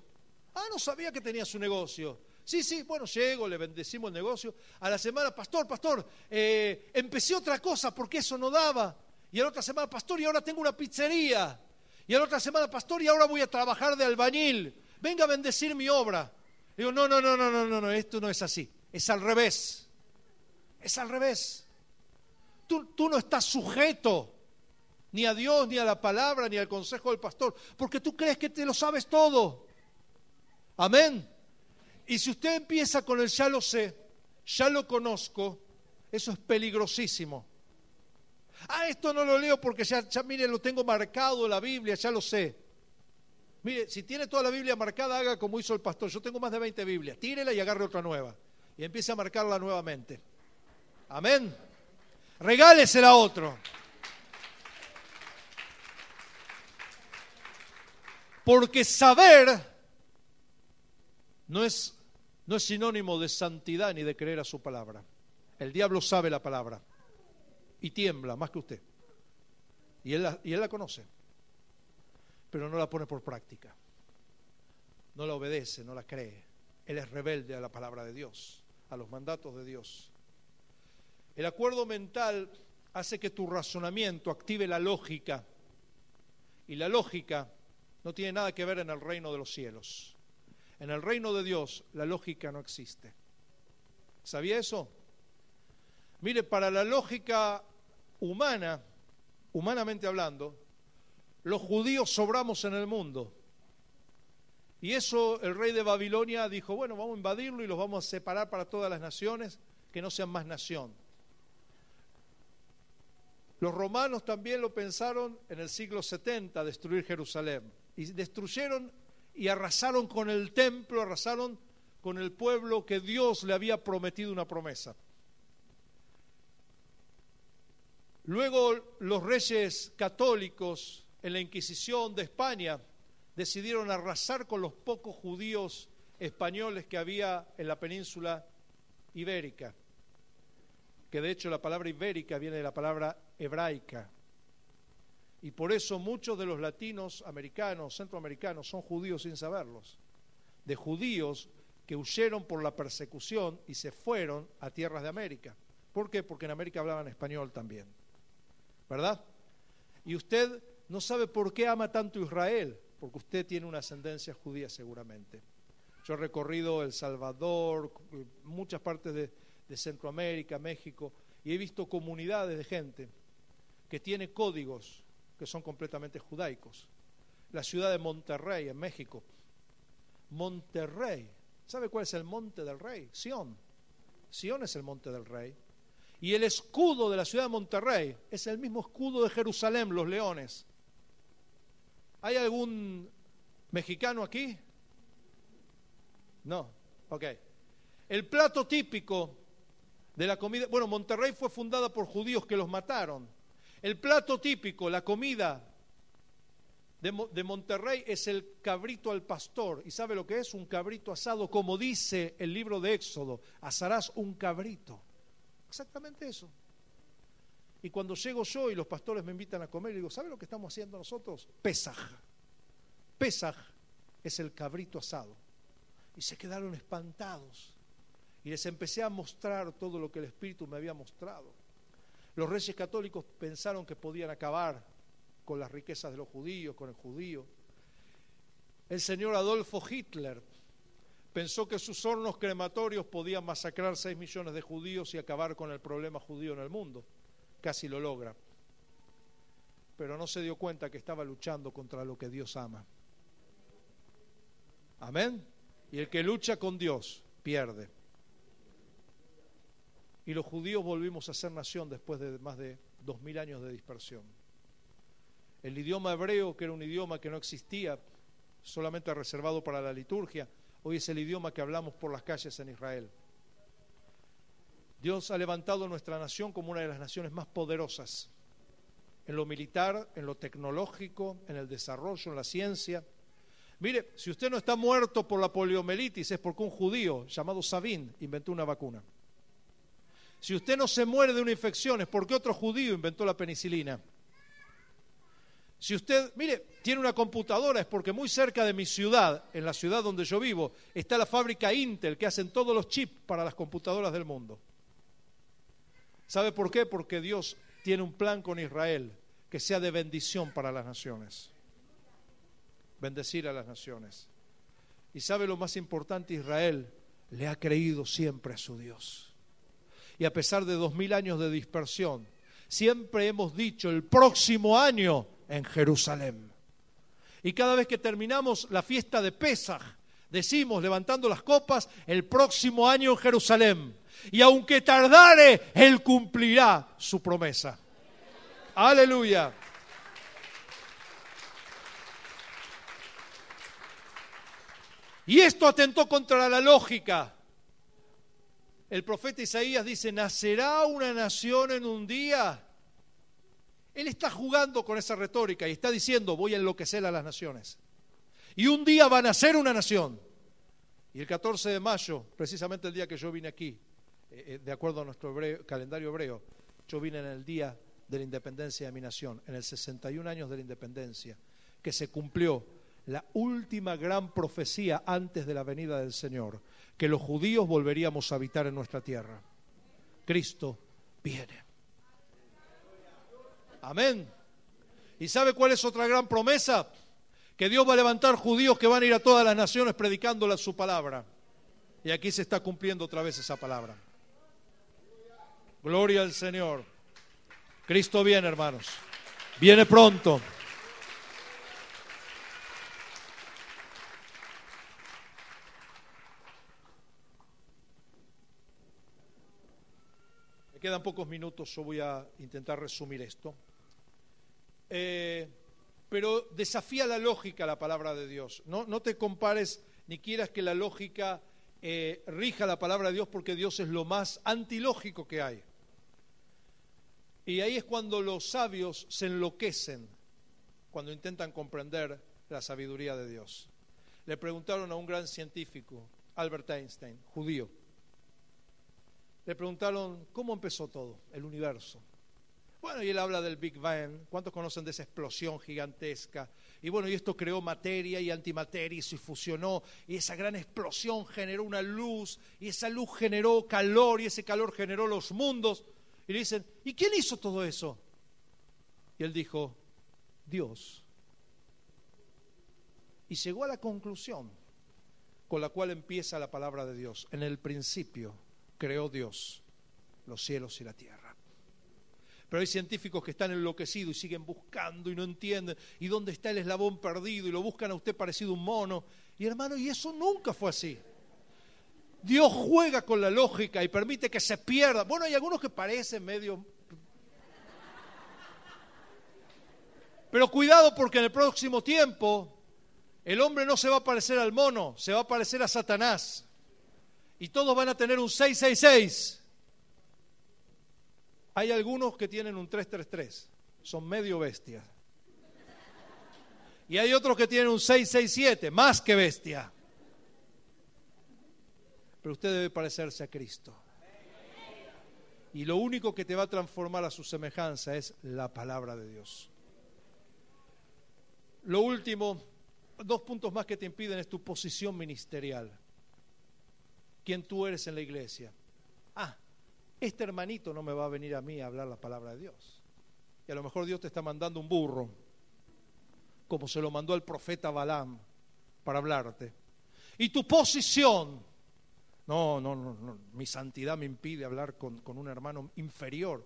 Ah, no sabía que tenía su negocio. Sí, sí, bueno, llego, le bendecimos el negocio. A la semana, pastor, pastor, eh, empecé otra cosa porque eso no daba. Y la otra semana, pastor, y ahora tengo una pizzería. Y la otra semana, pastor, y ahora voy a trabajar de albañil. Venga a bendecir mi obra. Digo, no, no, no, no, no, no, no, esto no es así. Es al revés. Es al revés. Tú, tú no estás sujeto ni a Dios, ni a la palabra, ni al consejo del pastor, porque tú crees que te lo sabes todo. Amén. Y si usted empieza con el ya lo sé, ya lo conozco, eso es peligrosísimo. Ah, esto no lo leo porque ya, mire, lo tengo marcado la Biblia, ya lo sé. Mire, si tiene toda la Biblia marcada, haga como hizo el pastor. Yo tengo más de 20 Biblias. Tírela y agarre otra nueva. Y empiece a marcarla nuevamente. Amén. Regálesela a otro. Porque saber no es, no es sinónimo de santidad ni de creer a su palabra. El diablo sabe la palabra y tiembla más que usted. Y él, la, y él la conoce, pero no la pone por práctica. No la obedece, no la cree. Él es rebelde a la palabra de Dios, a los mandatos de Dios. El acuerdo mental hace que tu razonamiento active la lógica. Y la lógica no tiene nada que ver en el reino de los cielos. En el reino de Dios la lógica no existe. ¿Sabía eso? Mire, para la lógica humana, humanamente hablando, los judíos sobramos en el mundo. Y eso el rey de Babilonia dijo, bueno, vamos a invadirlo y los vamos a separar para todas las naciones, que no sean más nación. Los romanos también lo pensaron en el siglo 70, destruir Jerusalén y destruyeron y arrasaron con el templo, arrasaron con el pueblo que Dios le había prometido una promesa. Luego los reyes católicos en la Inquisición de España decidieron arrasar con los pocos judíos españoles que había en la península ibérica, que de hecho la palabra ibérica viene de la palabra hebraica, y por eso muchos de los latinos americanos, centroamericanos, son judíos sin saberlos. De judíos que huyeron por la persecución y se fueron a tierras de América. ¿Por qué? Porque en América hablaban español también. ¿Verdad? Y usted no sabe por qué ama tanto Israel, porque usted tiene una ascendencia judía seguramente. Yo he recorrido El Salvador, muchas partes de, de Centroamérica, México, y he visto comunidades de gente que tiene códigos que son completamente judaicos. La ciudad de Monterrey, en México. Monterrey. ¿Sabe cuál es el monte del rey? Sión. Sión es el monte del rey. Y el escudo de la ciudad de Monterrey es el mismo escudo de Jerusalén, los leones. ¿Hay algún mexicano aquí? No. Ok. El plato típico de la comida. Bueno, Monterrey fue fundada por judíos que los mataron el plato típico, la comida de, Monterrey es el cabrito al pastor. ¿Y sabe lo que es? Un cabrito asado, como dice el libro de Éxodo, asarás un cabrito. Exactamente eso. Y cuando llego yo y los pastores me invitan a comer, digo, ¿sabe lo que estamos haciendo nosotros? Pesaj. Pesaj es el cabrito asado. Y se quedaron espantados. Y les empecé a mostrar todo lo que el Espíritu me había mostrado. Los reyes católicos pensaron que podían acabar con las riquezas de los judíos, con el judío. El señor Adolfo Hitler pensó que sus hornos crematorios podían masacrar 6 millones de judíos y acabar con el problema judío en el mundo. Casi lo logra. pero no se dio cuenta que estaba luchando contra lo que Dios ama. Amén. Y el que lucha con Dios pierde. Y los judíos volvimos a ser nación después de más de dos mil años de dispersión. El idioma hebreo, que era un idioma que no existía, solamente reservado para la liturgia, hoy es el idioma que hablamos por las calles en Israel. Dios ha levantado nuestra nación como una de las naciones más poderosas en lo militar, en lo tecnológico, en el desarrollo, en la ciencia. Mire, si usted no está muerto por la poliomielitis es porque un judío llamado Sabín inventó una vacuna. Si usted no se muere de una infección es porque otro judío inventó la penicilina. Si usted, mire, tiene una computadora es porque muy cerca de mi ciudad, en la ciudad donde yo vivo, está la fábrica Intel que hacen todos los chips para las computadoras del mundo. ¿Sabe por qué? Porque Dios tiene un plan con Israel que sea de bendición para las naciones. Bendecir a las naciones. Y sabe lo más importante, Israel le ha creído siempre a su Dios. Y a pesar de dos mil años de dispersión, siempre hemos dicho el próximo año en Jerusalén. Y cada vez que terminamos la fiesta de Pesaj, decimos, levantando las copas, el próximo año en Jerusalén. Y aunque tardare, Él cumplirá su promesa. Aleluya. Y esto atentó contra la lógica. El profeta Isaías dice, ¿nacerá una nación en un día? Él está jugando con esa retórica y está diciendo, voy a enloquecer a las naciones. Y un día va a nacer una nación. Y el 14 de mayo, precisamente el día que yo vine aquí, eh, eh, de acuerdo a nuestro calendario hebreo, yo vine en el día de la independencia de mi nación, en el 61 años de la independencia, que se cumplió la última gran profecía antes de la venida del Señor, que los judíos volveríamos a habitar en nuestra tierra. Cristo viene. Amén. ¿Y sabe cuál es otra gran promesa? Que Dios va a levantar judíos que van a ir a todas las naciones predicando su palabra. Y aquí se está cumpliendo otra vez esa palabra. Gloria al Señor. Cristo viene, hermanos. Viene pronto. Me quedan pocos minutos, yo voy a intentar resumir esto. Eh, pero desafía la lógica la palabra de Dios. No, no te compares ni quieras que la lógica eh, rija la palabra de Dios porque Dios es lo más antilógico que hay. Y ahí es cuando los sabios se enloquecen, cuando intentan comprender la sabiduría de Dios. Le preguntaron a un gran científico, Albert Einstein, judío, le preguntaron cómo empezó todo, el universo. Bueno, y él habla del Big Bang. ¿Cuántos conocen de esa explosión gigantesca? Y bueno, y esto creó materia y antimateria y se fusionó. Y esa gran explosión generó una luz. Y esa luz generó calor. Y ese calor generó los mundos. Y le dicen, ¿y quién hizo todo eso? Y él dijo, Dios. Y llegó a la conclusión con la cual empieza la palabra de Dios. En el principio creó Dios los cielos y la tierra. Pero hay científicos que están enloquecidos y siguen buscando y no entienden. ¿Y dónde está el eslabón perdido? Y lo buscan a usted parecido un mono. Y hermano, y eso nunca fue así. Dios juega con la lógica y permite que se pierda. Bueno, hay algunos que parecen medio... Pero cuidado porque en el próximo tiempo el hombre no se va a parecer al mono, se va a parecer a Satanás. Y todos van a tener un 666. Hay algunos que tienen un 333, son medio bestias. Y hay otros que tienen un 667, más que bestia. Pero usted debe parecerse a Cristo. Y lo único que te va a transformar a su semejanza es la palabra de Dios. Lo último, dos puntos más que te impiden es tu posición ministerial. Quién tú eres en la iglesia. Ah, este hermanito no me va a venir a mí a hablar la palabra de Dios. Y a lo mejor Dios te está mandando un burro, como se lo mandó el profeta Balaam para hablarte. Y tu posición, no, no, no, mi santidad me impide hablar con, con un hermano inferior.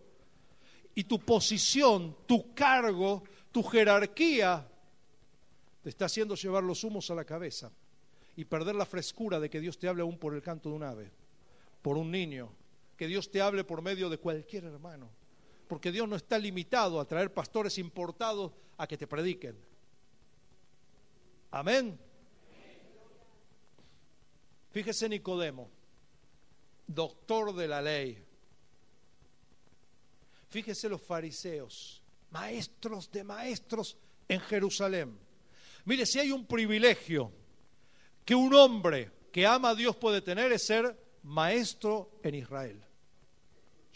y tu posición, tu cargo, tu jerarquía, te está haciendo llevar los humos a la cabeza y perder la frescura de que Dios te hable aún por el canto de un ave, por un niño, que Dios te hable por medio de cualquier hermano, porque Dios no está limitado a traer pastores importados a que te prediquen. Amén. Fíjese Nicodemo, doctor de la ley. Fíjese los fariseos, maestros de maestros en Jerusalén. Mire, si hay un privilegio que un hombre que ama a Dios puede tener es ser maestro en Israel.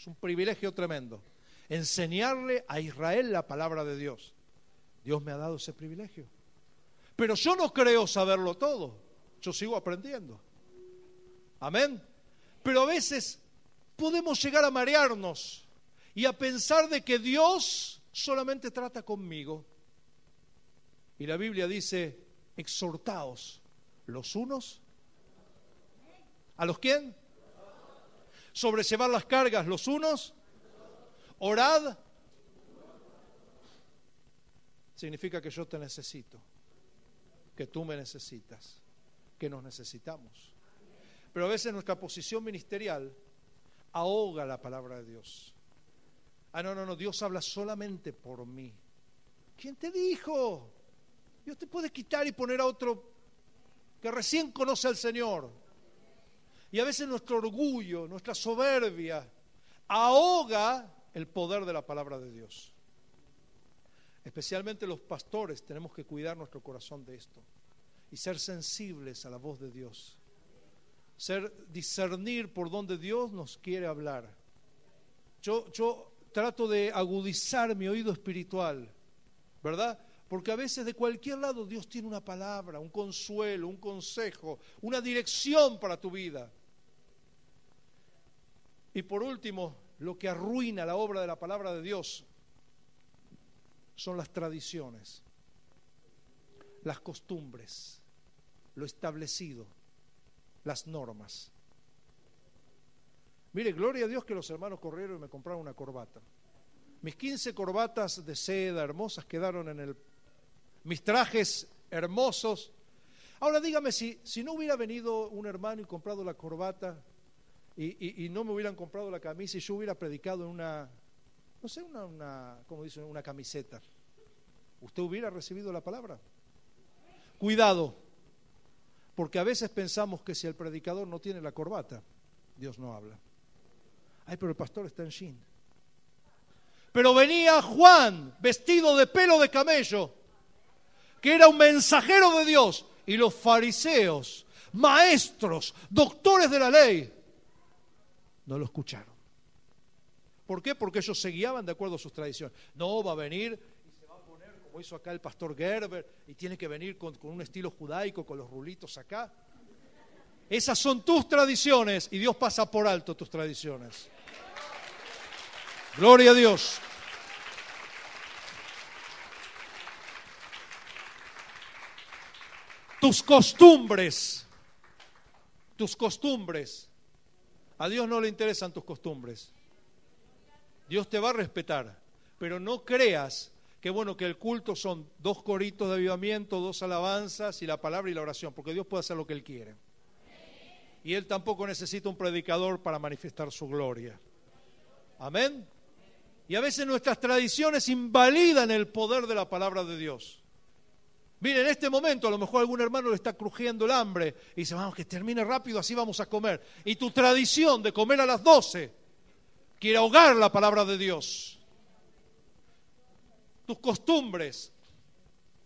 Es un privilegio tremendo. Enseñarle a Israel la palabra de Dios. Dios me ha dado ese privilegio. Pero yo no creo saberlo todo. Yo sigo aprendiendo. Amén. Pero a veces podemos llegar a marearnos y a pensar de que Dios solamente trata conmigo. Y la Biblia dice, exhortaos los unos a los quién? Sobrellevar las cargas los unos. Orad. Significa que yo te necesito, que tú me necesitas, que nos necesitamos. Pero a veces nuestra posición ministerial ahoga la palabra de Dios. Ah, no, no, no, Dios habla solamente por mí. ¿Quién te dijo? Dios te puede quitar y poner a otro que recién conoce al Señor. Y a veces nuestro orgullo, nuestra soberbia, ahoga el poder de la palabra de Dios. Especialmente los pastores tenemos que cuidar nuestro corazón de esto y ser sensibles a la voz de Dios ser discernir por donde Dios nos quiere hablar. Yo, yo trato de agudizar mi oído espiritual, ¿verdad? Porque a veces de cualquier lado Dios tiene una palabra, un consuelo, un consejo, una dirección para tu vida. Y por último, lo que arruina la obra de la palabra de Dios son las tradiciones, las costumbres, lo establecido las normas. Mire, gloria a Dios que los hermanos corrieron y me compraron una corbata. Mis 15 corbatas de seda hermosas quedaron en el... Mis trajes hermosos. Ahora dígame si, si no hubiera venido un hermano y comprado la corbata y, no me hubieran comprado la camisa y yo hubiera predicado en una, no sé, una, una ¿cómo dicen? Una camiseta. ¿Usted hubiera recibido la palabra? Cuidado, porque a veces pensamos que si el predicador no tiene la corbata, Dios no habla. Ay, pero el pastor está en jean. Pero venía Juan vestido de pelo de camello, que era un mensajero de Dios, y los fariseos, maestros, doctores de la ley, no lo escucharon. ¿Por qué? Porque ellos se guiaban de acuerdo a sus tradiciones. No va a venir como hizo acá el pastor Gerber, y tiene que venir con, un estilo judaico, con los rulitos acá. Esas son tus tradiciones y Dios pasa por alto tus tradiciones. Gloria a Dios. Tus costumbres, tus costumbres. A Dios no le interesan tus costumbres. Dios te va a respetar, pero no creas Qué bueno que el culto son dos coritos de avivamiento, dos alabanzas y la palabra y la oración, porque Dios puede hacer lo que Él quiere. Y Él tampoco necesita un predicador para manifestar su gloria. Amén. Y a veces nuestras tradiciones invalidan el poder de la palabra de Dios. Mire, en este momento a lo mejor algún hermano le está crujiendo el hambre y dice, vamos, que termine rápido, así vamos a comer. Y tu tradición de comer a las doce quiere ahogar la palabra de Dios tus costumbres.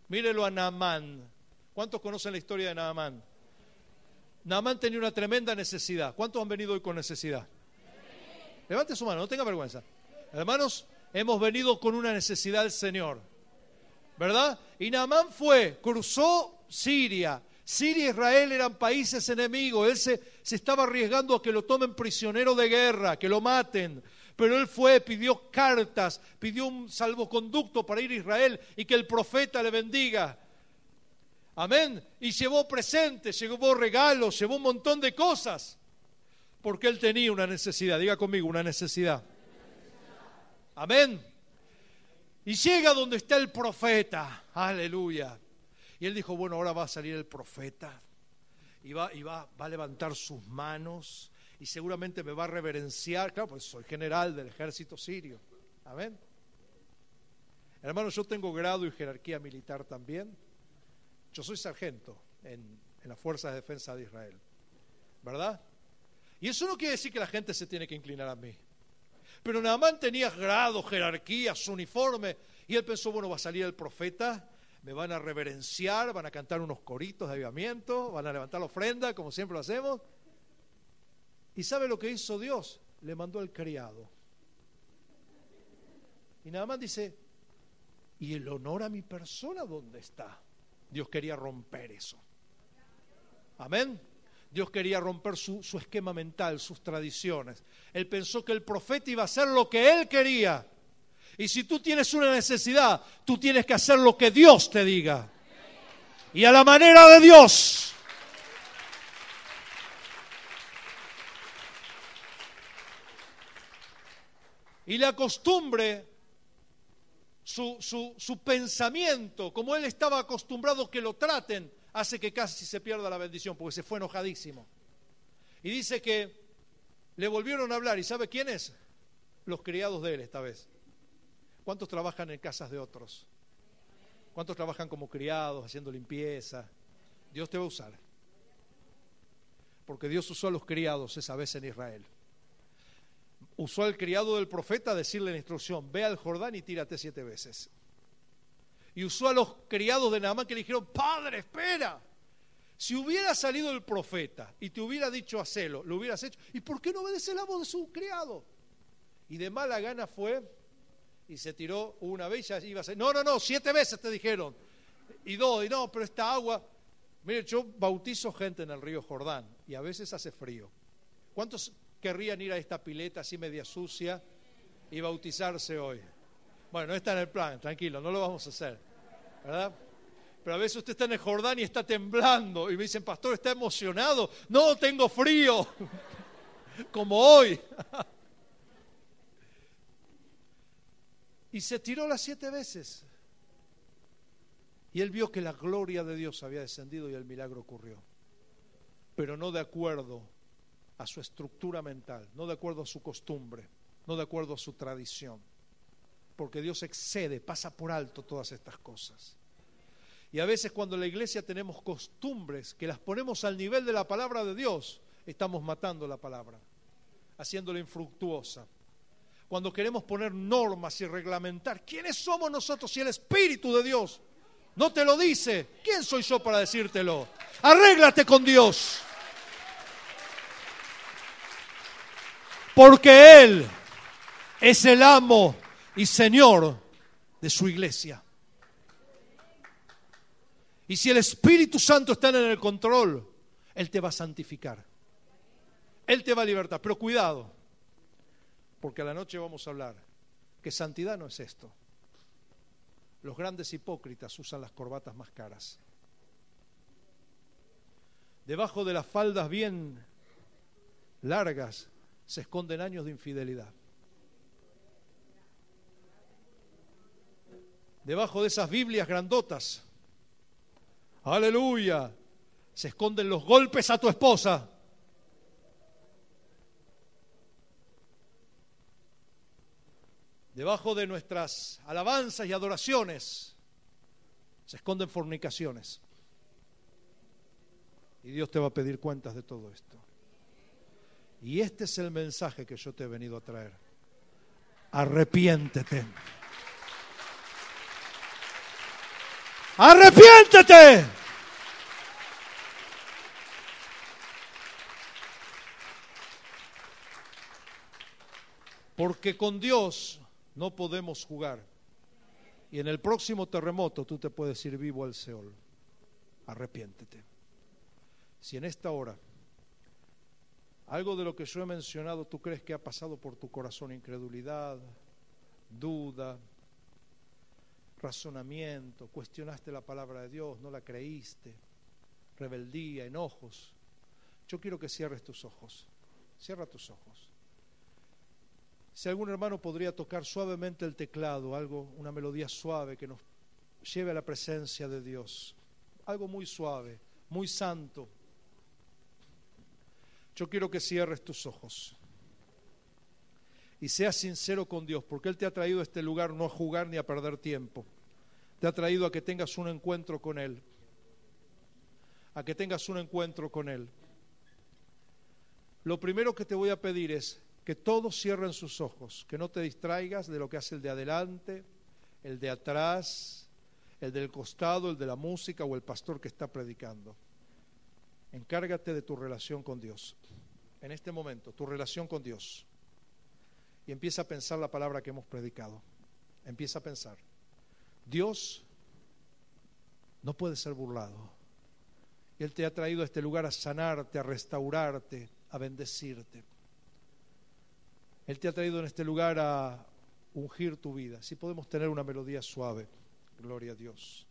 Mírelo a Naamán. ¿Cuántos conocen la historia de Naamán? Naamán tenía una tremenda necesidad. ¿Cuántos han venido hoy con necesidad? Levante su mano, no tenga vergüenza. Hermanos, hemos venido con una necesidad del Señor. ¿Verdad? Y Naamán fue, cruzó Siria. Siria e Israel eran países enemigos. Él se, se estaba arriesgando a que lo tomen prisionero de guerra, que lo maten. Pero él fue, pidió cartas, pidió un salvoconducto para ir a Israel y que el profeta le bendiga. Amén. Y llevó presentes, llevó regalos, llevó un montón de cosas. Porque él tenía una necesidad. Diga conmigo, una necesidad. Amén. Y llega donde está el profeta. Aleluya. Y él dijo, bueno, ahora va a salir el profeta. Y va, y va, va a levantar sus manos. Y seguramente me va a reverenciar. Claro, pues soy general del ejército sirio. Amén. Hermano, yo tengo grado y jerarquía militar también. Yo soy sargento en, en las Fuerzas de Defensa de Israel. ¿Verdad? Y eso no quiere decir que la gente se tiene que inclinar a mí. Pero Naamán tenía grado, jerarquía, su uniforme. Y él pensó, bueno, va a salir el profeta, me van a reverenciar, van a cantar unos coritos de avivamiento, van a levantar la ofrenda, como siempre lo hacemos. ¿Y sabe lo que hizo Dios? Le mandó el criado. Y Naamán dice, ¿y el honor a mi persona dónde está? Dios quería romper eso. Amén. Dios quería romper su, esquema mental, sus tradiciones. Él pensó que el profeta iba a hacer lo que él quería. Y si tú tienes una necesidad, tú tienes que hacer lo que Dios te diga. Y a la manera de Dios. Y la costumbre, su, su, su pensamiento, como él estaba acostumbrado que lo traten, hace que casi se pierda la bendición, porque se fue enojadísimo. Y dice que le volvieron a hablar, ¿y sabe quiénes? Los criados de él esta vez. ¿Cuántos trabajan en casas de otros? ¿Cuántos trabajan como criados, haciendo limpieza? Dios te va a usar. Porque Dios usó a los criados esa vez en Israel. Usó al criado del profeta a decirle la instrucción, ve al Jordán y tírate siete veces y usó a los criados de Naamán que le dijeron, Padre, espera. Si hubiera salido el profeta y te hubiera dicho hacelo, lo hubieras hecho. ¿Y por qué no obedece la voz de su criado? Y de mala gana fue y se tiró una vez y ya iba a ser. No, no, no, siete veces te dijeron. Y dos, y no, pero esta agua. Mire, yo bautizo gente en el río Jordán y a veces hace frío. ¿Cuántos querrían ir a esta pileta así media sucia y bautizarse hoy? Bueno, no está en el plan, tranquilo, no lo vamos a hacer. ¿Verdad? Pero a veces usted está en el Jordán y está temblando y me dicen, pastor, está emocionado. No, tengo frío, como hoy. y se tiró las siete veces. Y él vio que la gloria de Dios había descendido y el milagro ocurrió. Pero no de acuerdo a su estructura mental, no de acuerdo a su costumbre, no de acuerdo a su tradición porque Dios excede, pasa por alto todas estas cosas. Y a veces cuando en la iglesia tenemos costumbres que las ponemos al nivel de la palabra de Dios, estamos matando la palabra, haciéndola infructuosa. Cuando queremos poner normas y reglamentar, ¿quiénes somos nosotros si el Espíritu de Dios no te lo dice? ¿Quién soy yo para decírtelo? Arréglate con Dios. Porque Él es el amo y Señor de su iglesia. Y si el Espíritu Santo está en el control, Él te va a santificar. Él te va a libertar. Pero cuidado, porque a la noche vamos a hablar que santidad no es esto. Los grandes hipócritas usan las corbatas más caras. Debajo de las faldas bien largas se esconden años de infidelidad. Debajo de esas Biblias grandotas. Aleluya. Se esconden los golpes a tu esposa. Debajo de nuestras alabanzas y adoraciones se esconden fornicaciones. Y Dios te va a pedir cuentas de todo esto. Y este es el mensaje que yo te he venido a traer. Arrepiéntete. Arrepiéntete. Porque con Dios no podemos jugar. Y en el próximo terremoto tú te puedes ir vivo al Seol. Arrepiéntete. Si en esta hora algo de lo que yo he mencionado tú crees que ha pasado por tu corazón, incredulidad, duda, razonamiento, cuestionaste la palabra de Dios, no la creíste, rebeldía, enojos. Yo quiero que cierres tus ojos, cierra tus ojos. Si algún hermano podría tocar suavemente el teclado, algo, una melodía suave que nos lleve a la presencia de Dios, algo muy suave, muy santo. Yo quiero que cierres tus ojos y seas sincero con Dios, porque Él te ha traído a este lugar no a jugar ni a perder tiempo te ha traído a que tengas un encuentro con Él. A que tengas un encuentro con Él. Lo primero que te voy a pedir es que todos cierren sus ojos, que no te distraigas de lo que hace el de adelante, el de atrás, el del costado, el de la música o el pastor que está predicando. Encárgate de tu relación con Dios. En este momento, tu relación con Dios. Y empieza a pensar la palabra que hemos predicado. Empieza a pensar. Dios no puede ser burlado. Él te ha traído a este lugar a sanarte, a restaurarte, a bendecirte. Él te ha traído en este lugar a ungir tu vida. Si podemos tener una melodía suave, gloria a Dios.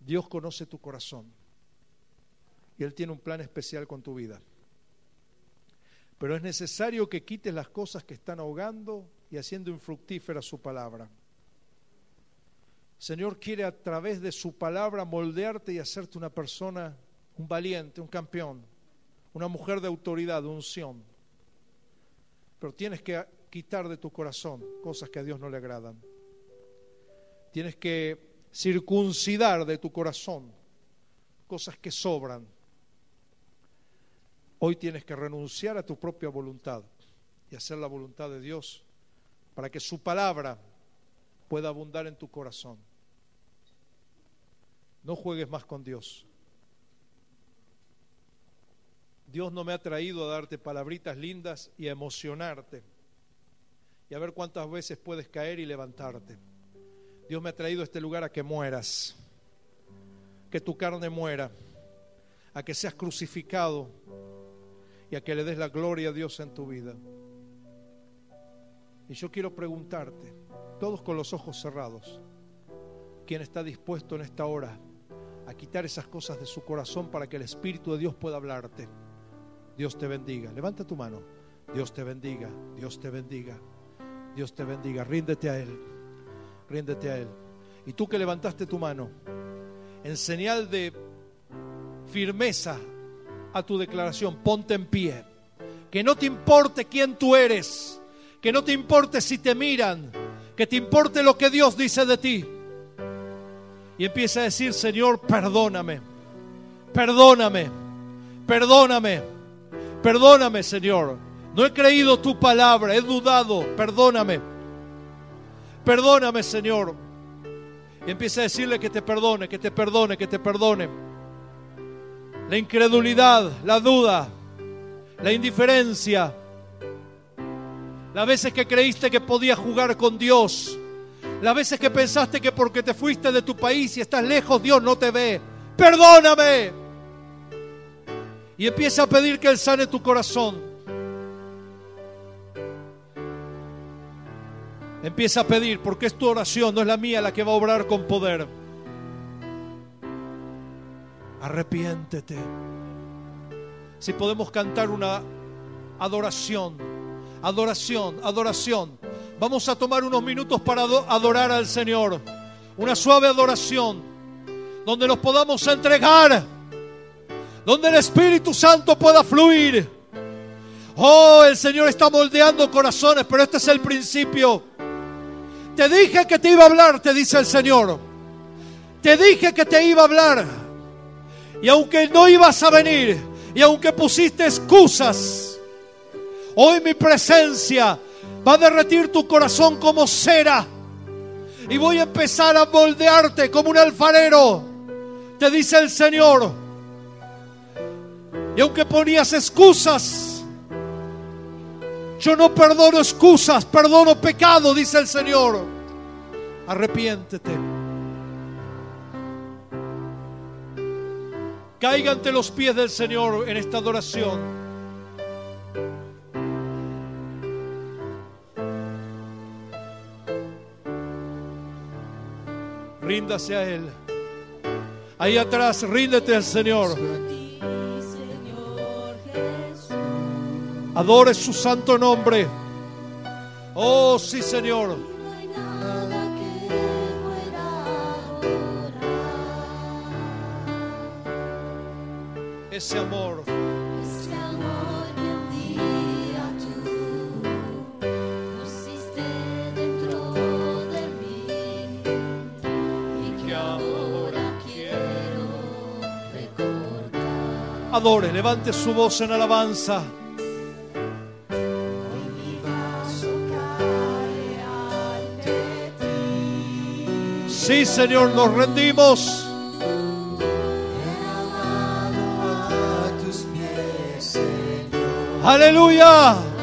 Dios conoce tu corazón y Él tiene un plan especial con tu vida. Pero es necesario que quites las cosas que están ahogando y haciendo infructífera su palabra. Señor quiere a través de su palabra moldearte y hacerte una persona, un valiente, un campeón, una mujer de autoridad, de unción. Pero tienes que quitar de tu corazón cosas que a Dios no le agradan. Tienes que circuncidar de tu corazón cosas que sobran. Hoy tienes que renunciar a tu propia voluntad y hacer la voluntad de Dios para que su palabra pueda abundar en tu corazón. No juegues más con Dios. Dios no me ha traído a darte palabritas lindas y a emocionarte y a ver cuántas veces puedes caer y levantarte. Dios me ha traído a este lugar a que mueras, que tu carne muera, a que seas crucificado y a que le des la gloria a Dios en tu vida. Y yo quiero preguntarte, todos con los ojos cerrados, ¿quién está dispuesto en esta hora a quitar esas cosas de su corazón para que el Espíritu de Dios pueda hablarte? Dios te bendiga. Levanta tu mano. Dios te bendiga. Dios te bendiga. Dios te bendiga. Ríndete a Él. Ríndete a Él. Y tú que levantaste tu mano, en señal de firmeza a tu declaración, ponte en pie. Que no te importe quién tú eres que no te importe si te miran, que te importe lo que Dios dice de ti. Y empieza a decir, Señor, perdóname, perdóname, perdóname, perdóname, Señor. No he creído tu palabra, he dudado, perdóname, perdóname, Señor. Y empieza a decirle que te perdone, que te perdone, que te perdone. La incredulidad, la duda, la indiferencia las veces que creíste que podías jugar con Dios. Las veces que pensaste que porque te fuiste de tu país y estás lejos, Dios no te ve. Perdóname. Y empieza a pedir que Él sane tu corazón. Empieza a pedir, porque es tu oración, no es la mía la que va a obrar con poder. Arrepiéntete. Si podemos cantar una adoración Adoración, adoración. Vamos a tomar unos minutos para adorar al Señor. Una suave adoración donde nos podamos entregar, donde el Espíritu Santo pueda fluir. Oh, el Señor está moldeando corazones, pero este es el principio. Te dije que te iba a hablar, te dice el Señor. Te dije que te iba a hablar. Y aunque no ibas a venir, y aunque pusiste excusas, Hoy mi presencia va a derretir tu corazón como cera. Y voy a empezar a moldearte como un alfarero. Te dice el Señor. Y aunque ponías excusas, yo no perdono excusas, perdono pecado, dice el Señor. Arrepiéntete. Caiga ante los pies del Señor en esta adoración. Ríndase a Él. Ahí atrás, ríndete al Señor. Adore su santo nombre. Oh, sí, Señor. Ese amor. Adore, levante su voz en alabanza. Sí, Señor, nos rendimos. Aleluya.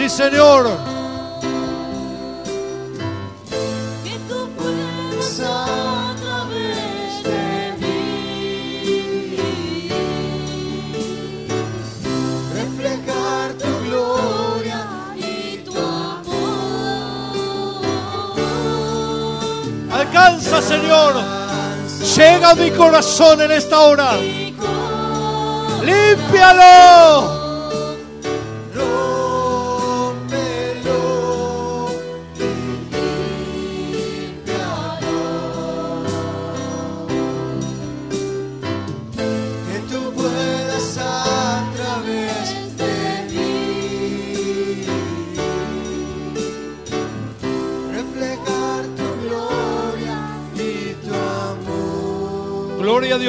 Sí, Señor. Que tú puedas a través de mí reflejar tu gloria y tu amor. Alcanza, Señor. Llega a mi corazón en esta hora. Límpialo.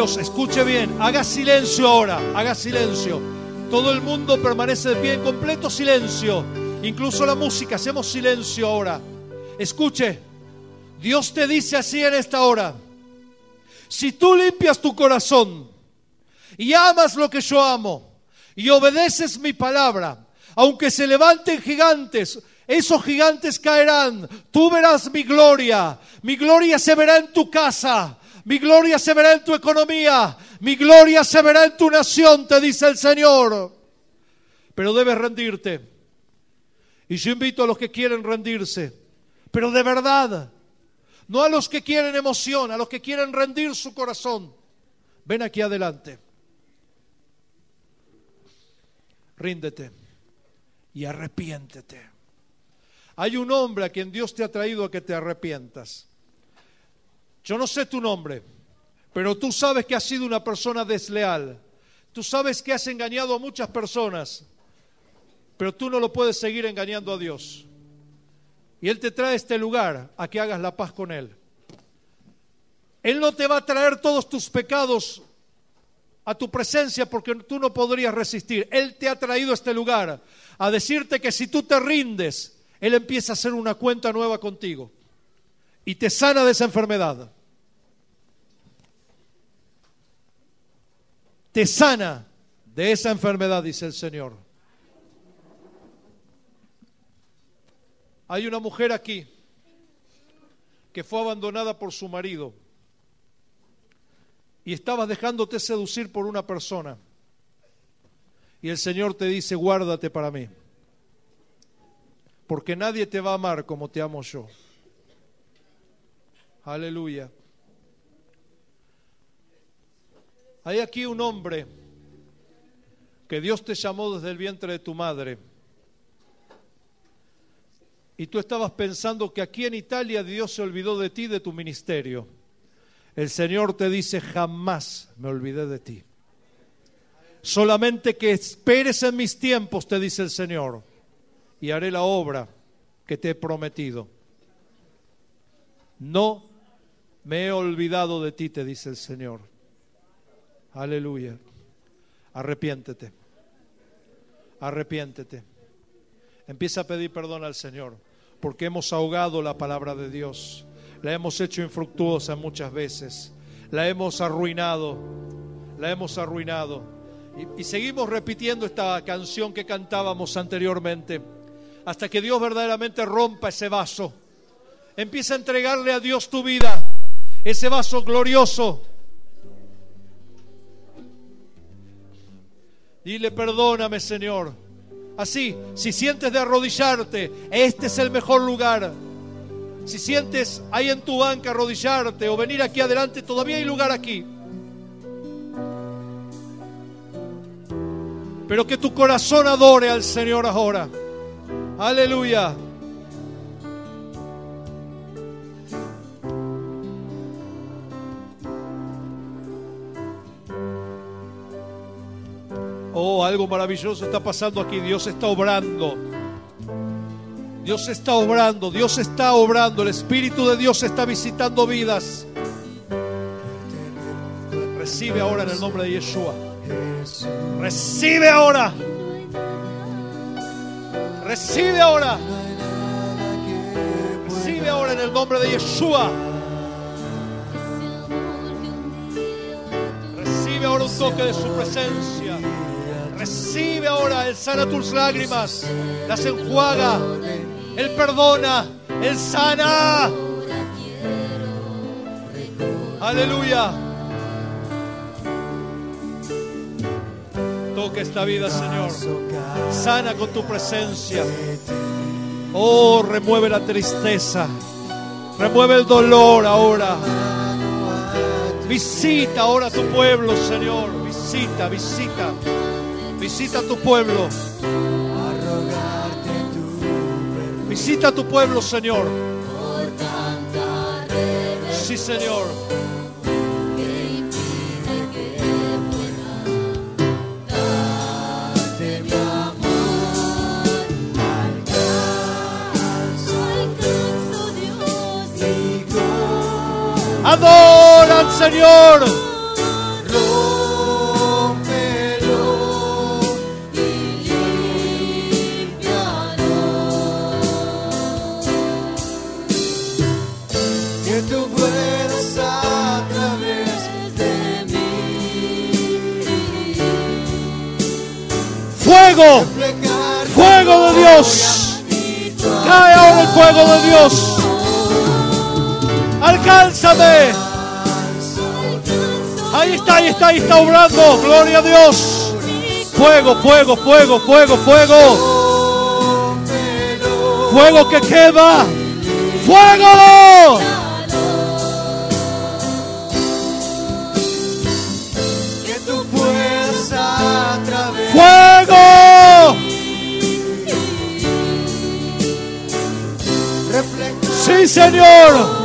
Dios. Escuche bien. Haga silencio ahora. Haga silencio. Todo el mundo permanece de pie en completo silencio. Incluso la música. Hacemos silencio ahora. Escuche. Dios te dice así en esta hora. Si tú limpias tu corazón y amas lo que yo amo y obedeces mi palabra, aunque se levanten gigantes, esos gigantes caerán. Tú verás mi gloria. Mi gloria se verá en tu casa. Mi gloria se verá en tu economía. Mi gloria se verá en tu nación, te dice el Señor. Pero debes rendirte. Y yo invito a los que quieren rendirse, pero de verdad, no a los que quieren emoción, a los que quieren rendir su corazón. Ven aquí adelante. Ríndete y arrepiéntete. Hay un hombre a quien Dios te ha traído a que te arrepientas. Yo no sé tu nombre, pero tú sabes que has sido una persona desleal. Tú sabes que has engañado a muchas personas, pero tú no lo puedes seguir engañando a Dios. Y Él te trae a este lugar a que hagas la paz con Él. Él no te va a traer todos tus pecados a tu presencia porque tú no podrías resistir. Él te ha traído a este lugar a decirte que si tú te rindes, Él empieza a hacer una cuenta nueva contigo y te sana de esa enfermedad. Te sana de esa enfermedad, dice el Señor. Hay una mujer aquí que fue abandonada por su marido y estabas dejándote seducir por una persona. Y el Señor te dice, guárdate para mí, porque nadie te va a amar como te amo yo. Aleluya. Hay aquí un hombre que Dios te llamó desde el vientre de tu madre. Y tú estabas pensando que aquí en Italia Dios se olvidó de ti, de tu ministerio. El Señor te dice, jamás me olvidé de ti. Solamente que esperes en mis tiempos, te dice el Señor, y haré la obra que te he prometido. No me he olvidado de ti, te dice el Señor. Aleluya. Arrepiéntete. Arrepiéntete. Empieza a pedir perdón al Señor, porque hemos ahogado la palabra de Dios. La hemos hecho infructuosa muchas veces. la hemos arruinado, la hemos arruinado. Y, y seguimos repitiendo esta canción que cantábamos anteriormente, hasta que Dios verdaderamente rompa ese vaso. Empieza a entregarle a Dios tu vida, ese vaso glorioso. Dile, perdóname, Señor. Así, si sientes de arrodillarte, este es el mejor lugar. Si sientes ahí en tu banca arrodillarte o venir aquí adelante, todavía hay lugar aquí. Pero que tu corazón adore al Señor ahora. Aleluya. Oh, algo maravilloso está pasando aquí. Dios está obrando. Dios está obrando. Dios está obrando. El Espíritu de Dios está visitando vidas. Recibe ahora en el nombre de Yeshua. Recibe ahora. Recibe ahora. Recibe ahora en el nombre de Yeshua. Recibe ahora un toque de su presencia. Recibe ahora, Él sana tus lágrimas, las enjuaga, Él perdona, Él sana. Aleluya. Toca esta vida, Señor. Sana con tu presencia. Oh, remueve la tristeza. Remueve el dolor ahora. Visita ahora a tu pueblo, Señor. Visita, visita. Visita a tu pueblo. Visita tu pueblo, Señor. Sí, Señor. Adora al Señor. Fuego de Dios. Alcánzame. Ahí está, ahí está, ahí está obrando. Gloria a Dios. Fuego, fuego, fuego, fuego, fuego. Fuego que quema. Fuego. Señor.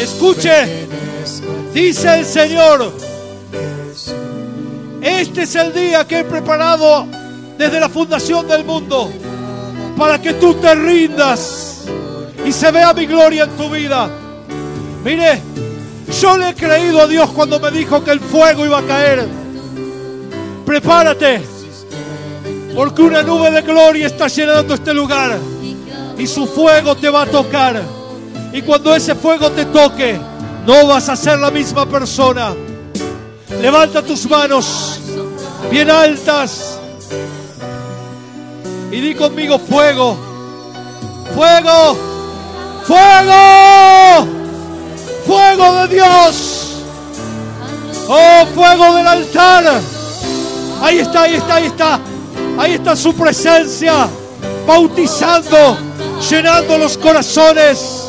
Escuche. Dice el Señor. Este es el día que he preparado desde la fundación del mundo para que tú te rindas y se vea mi gloria en tu vida. Mire, yo le he creído a Dios cuando me dijo que el fuego iba a caer. Prepárate, porque una nube de gloria está llenando este lugar y su fuego te va a tocar. Y cuando ese fuego te toque, no vas a ser la misma persona. Levanta tus manos bien altas y di conmigo fuego, fuego, fuego, fuego de Dios, oh fuego del altar. Ahí está, ahí está, ahí está, ahí está su presencia, bautizando, llenando los corazones,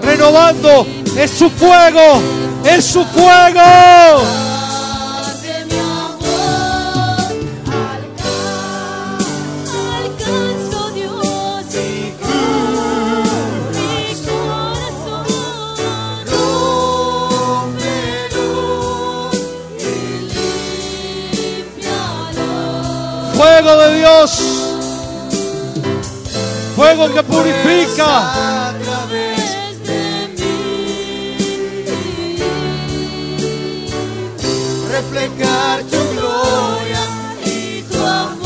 renovando. Es su fuego, es su fuego. Fuego que purifica. Reflejar tu gloria y tu amor.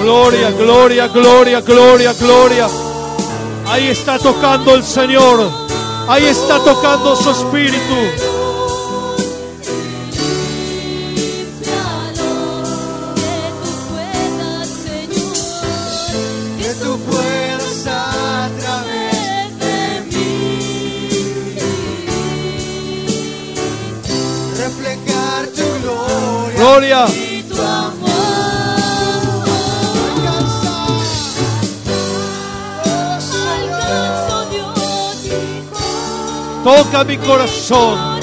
Gloria, gloria, gloria, gloria, gloria. Ahí está tocando el Señor. Ahí está tocando su espíritu. Gloria. Toca mi corazón.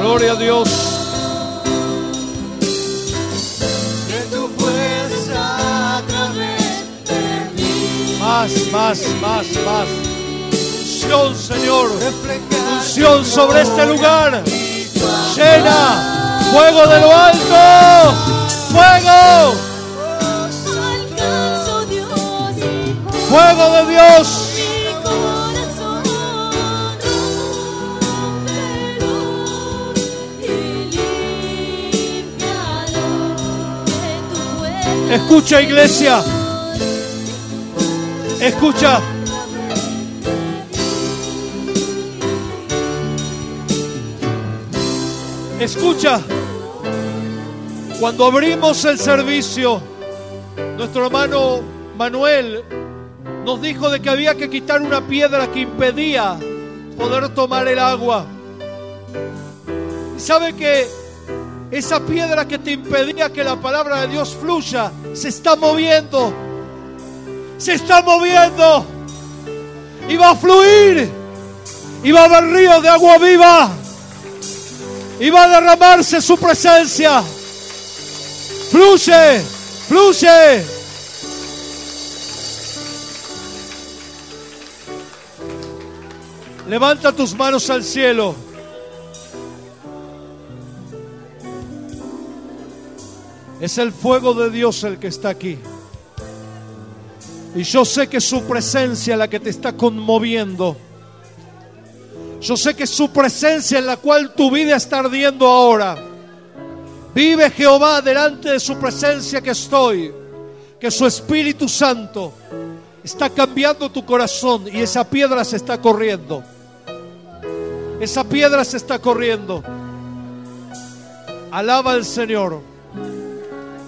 Gloria a Dios. Que tú puedas a través de mí Más, más, más, más. Unción, Señor. Unción sobre este lugar. Llena. Fuego de lo alto. Fuego. Fuego de Dios. Escucha, iglesia. Escucha. Escucha. Cuando abrimos el servicio, nuestro hermano Manuel nos dijo de que había que quitar una piedra que impedía poder tomar el agua. Y sabe que esa piedra que te impedía que la palabra de Dios fluya se está moviendo. Se está moviendo. Y va a fluir. Y va a haber ríos de agua viva. Y va a derramarse su presencia. Fluye. Fluye. Levanta tus manos al cielo. Es el fuego de Dios el que está aquí. Y yo sé que su presencia la que te está conmoviendo. Yo sé que su presencia en la cual tu vida está ardiendo ahora. Vive Jehová delante de su presencia que estoy. Que su Espíritu Santo está cambiando tu corazón y esa piedra se está corriendo. Esa piedra se está corriendo. Alaba al Señor.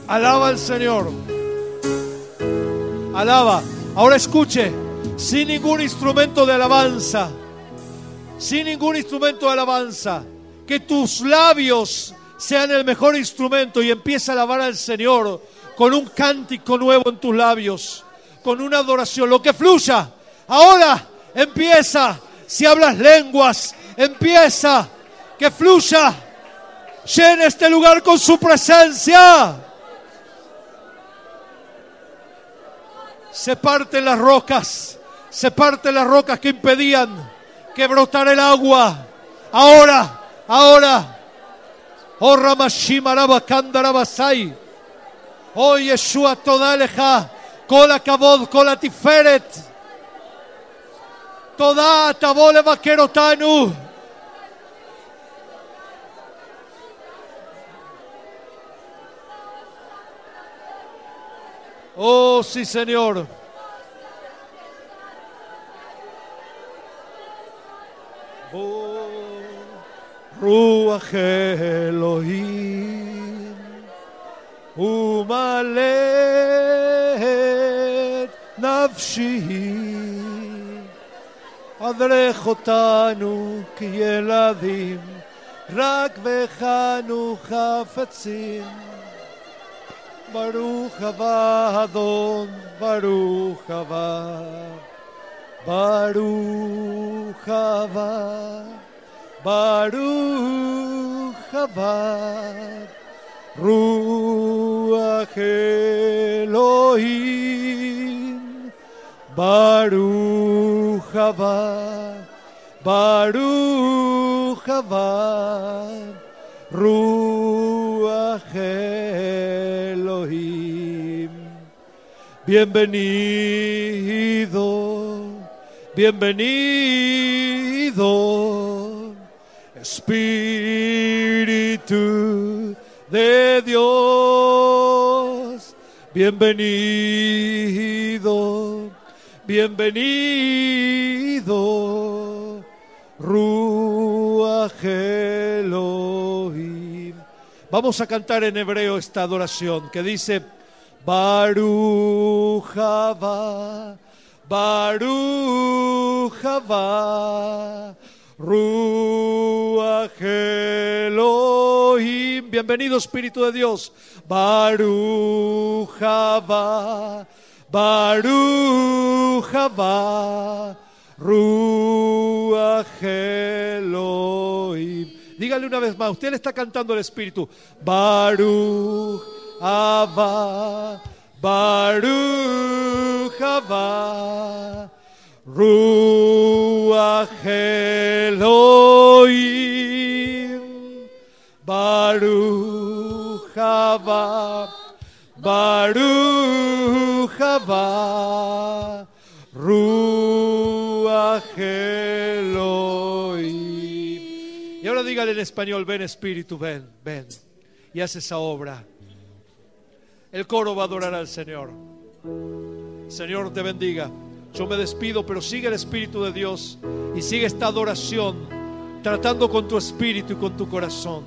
Alaba al Señor. Alaba. Ahora escuche. Sin ningún instrumento de alabanza. Sin ningún instrumento de alabanza. Que tus labios sean el mejor instrumento y empieza a alabar al Señor con un cántico nuevo en tus labios. Con una adoración. Lo que fluya. Ahora empieza. Si hablas lenguas, empieza. Que fluya. Llena este lugar con su presencia. Se parten las rocas, se parten las rocas que impedían que brotara el agua. Ahora, ahora. Oh Ramashimaraba Kandarabasai. Oh Yeshua Todaleja. Kola Kabod, Kola Tiferet. Toda Tabole Vaquerotanu. Oh, sí, Señor. בו רוח אלוהים ומלא את נפשי. אברך אותנו כילדים רק בכנו חפצים. ברוך הבא אדון ברוך הבא. Barujaba, Barujaba, Ruach Elohim, Barujaba, Barujaba, Ruach Elohim. Bienvenido bienvenido Espíritu de Dios, bienvenido, bienvenido, Ruach. Vamos a cantar en hebreo esta adoración que dice Baruch haba, Baruch haba, Ruach Elohim. Bienvenido Espíritu de Dios. Baruch haba, Baruch haba, Ruach Elohim. Dígale una vez más, usted le está cantando el Espíritu. Baruch haba, Baruch haba, Ruach Elohim. Baruch haba, Baruch haba, Ruach Elohim. Y ahora dígale en español, ven Espíritu, ven, ven. Y haz esa obra. El coro va a adorar al Señor. Señor te bendiga. Yo me despido, pero sigue el Espíritu de Dios y sigue esta adoración, tratando con tu espíritu y con tu corazón.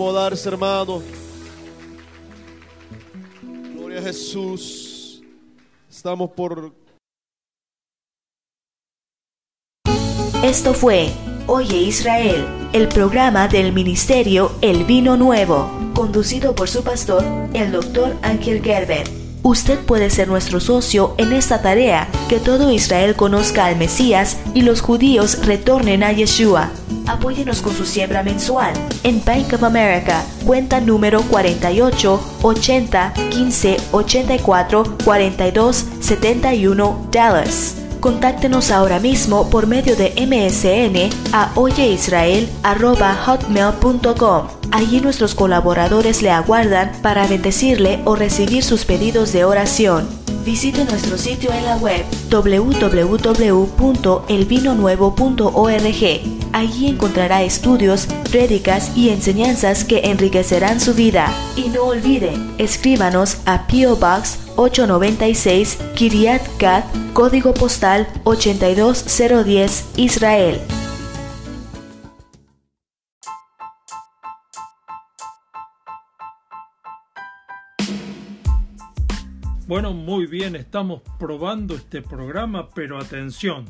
Acomodarse, hermano. Gloria a Jesús. Estamos por Esto fue Oye Israel, el programa del ministerio El Vino Nuevo, conducido por su pastor, el doctor Ángel Gerber. Usted puede ser nuestro socio en esta tarea, que todo Israel conozca al Mesías y los judíos retornen a Yeshua. Apóyenos con su siembra mensual en Bank of America, cuenta número 48 80 15 84 42 71 Dallas. Contáctenos ahora mismo por medio de MSN a oyeisrael.hotmail.com. Allí nuestros colaboradores le aguardan para bendecirle o recibir sus pedidos de oración. Visite nuestro sitio en la web www.elvinonuevo.org. Allí encontrará estudios, prédicas y enseñanzas que enriquecerán su vida. Y no olvide, escríbanos a P.O. Box 896 Kiryat Gat, código postal 82010, Israel. Bueno, muy bien, estamos probando este programa, pero atención,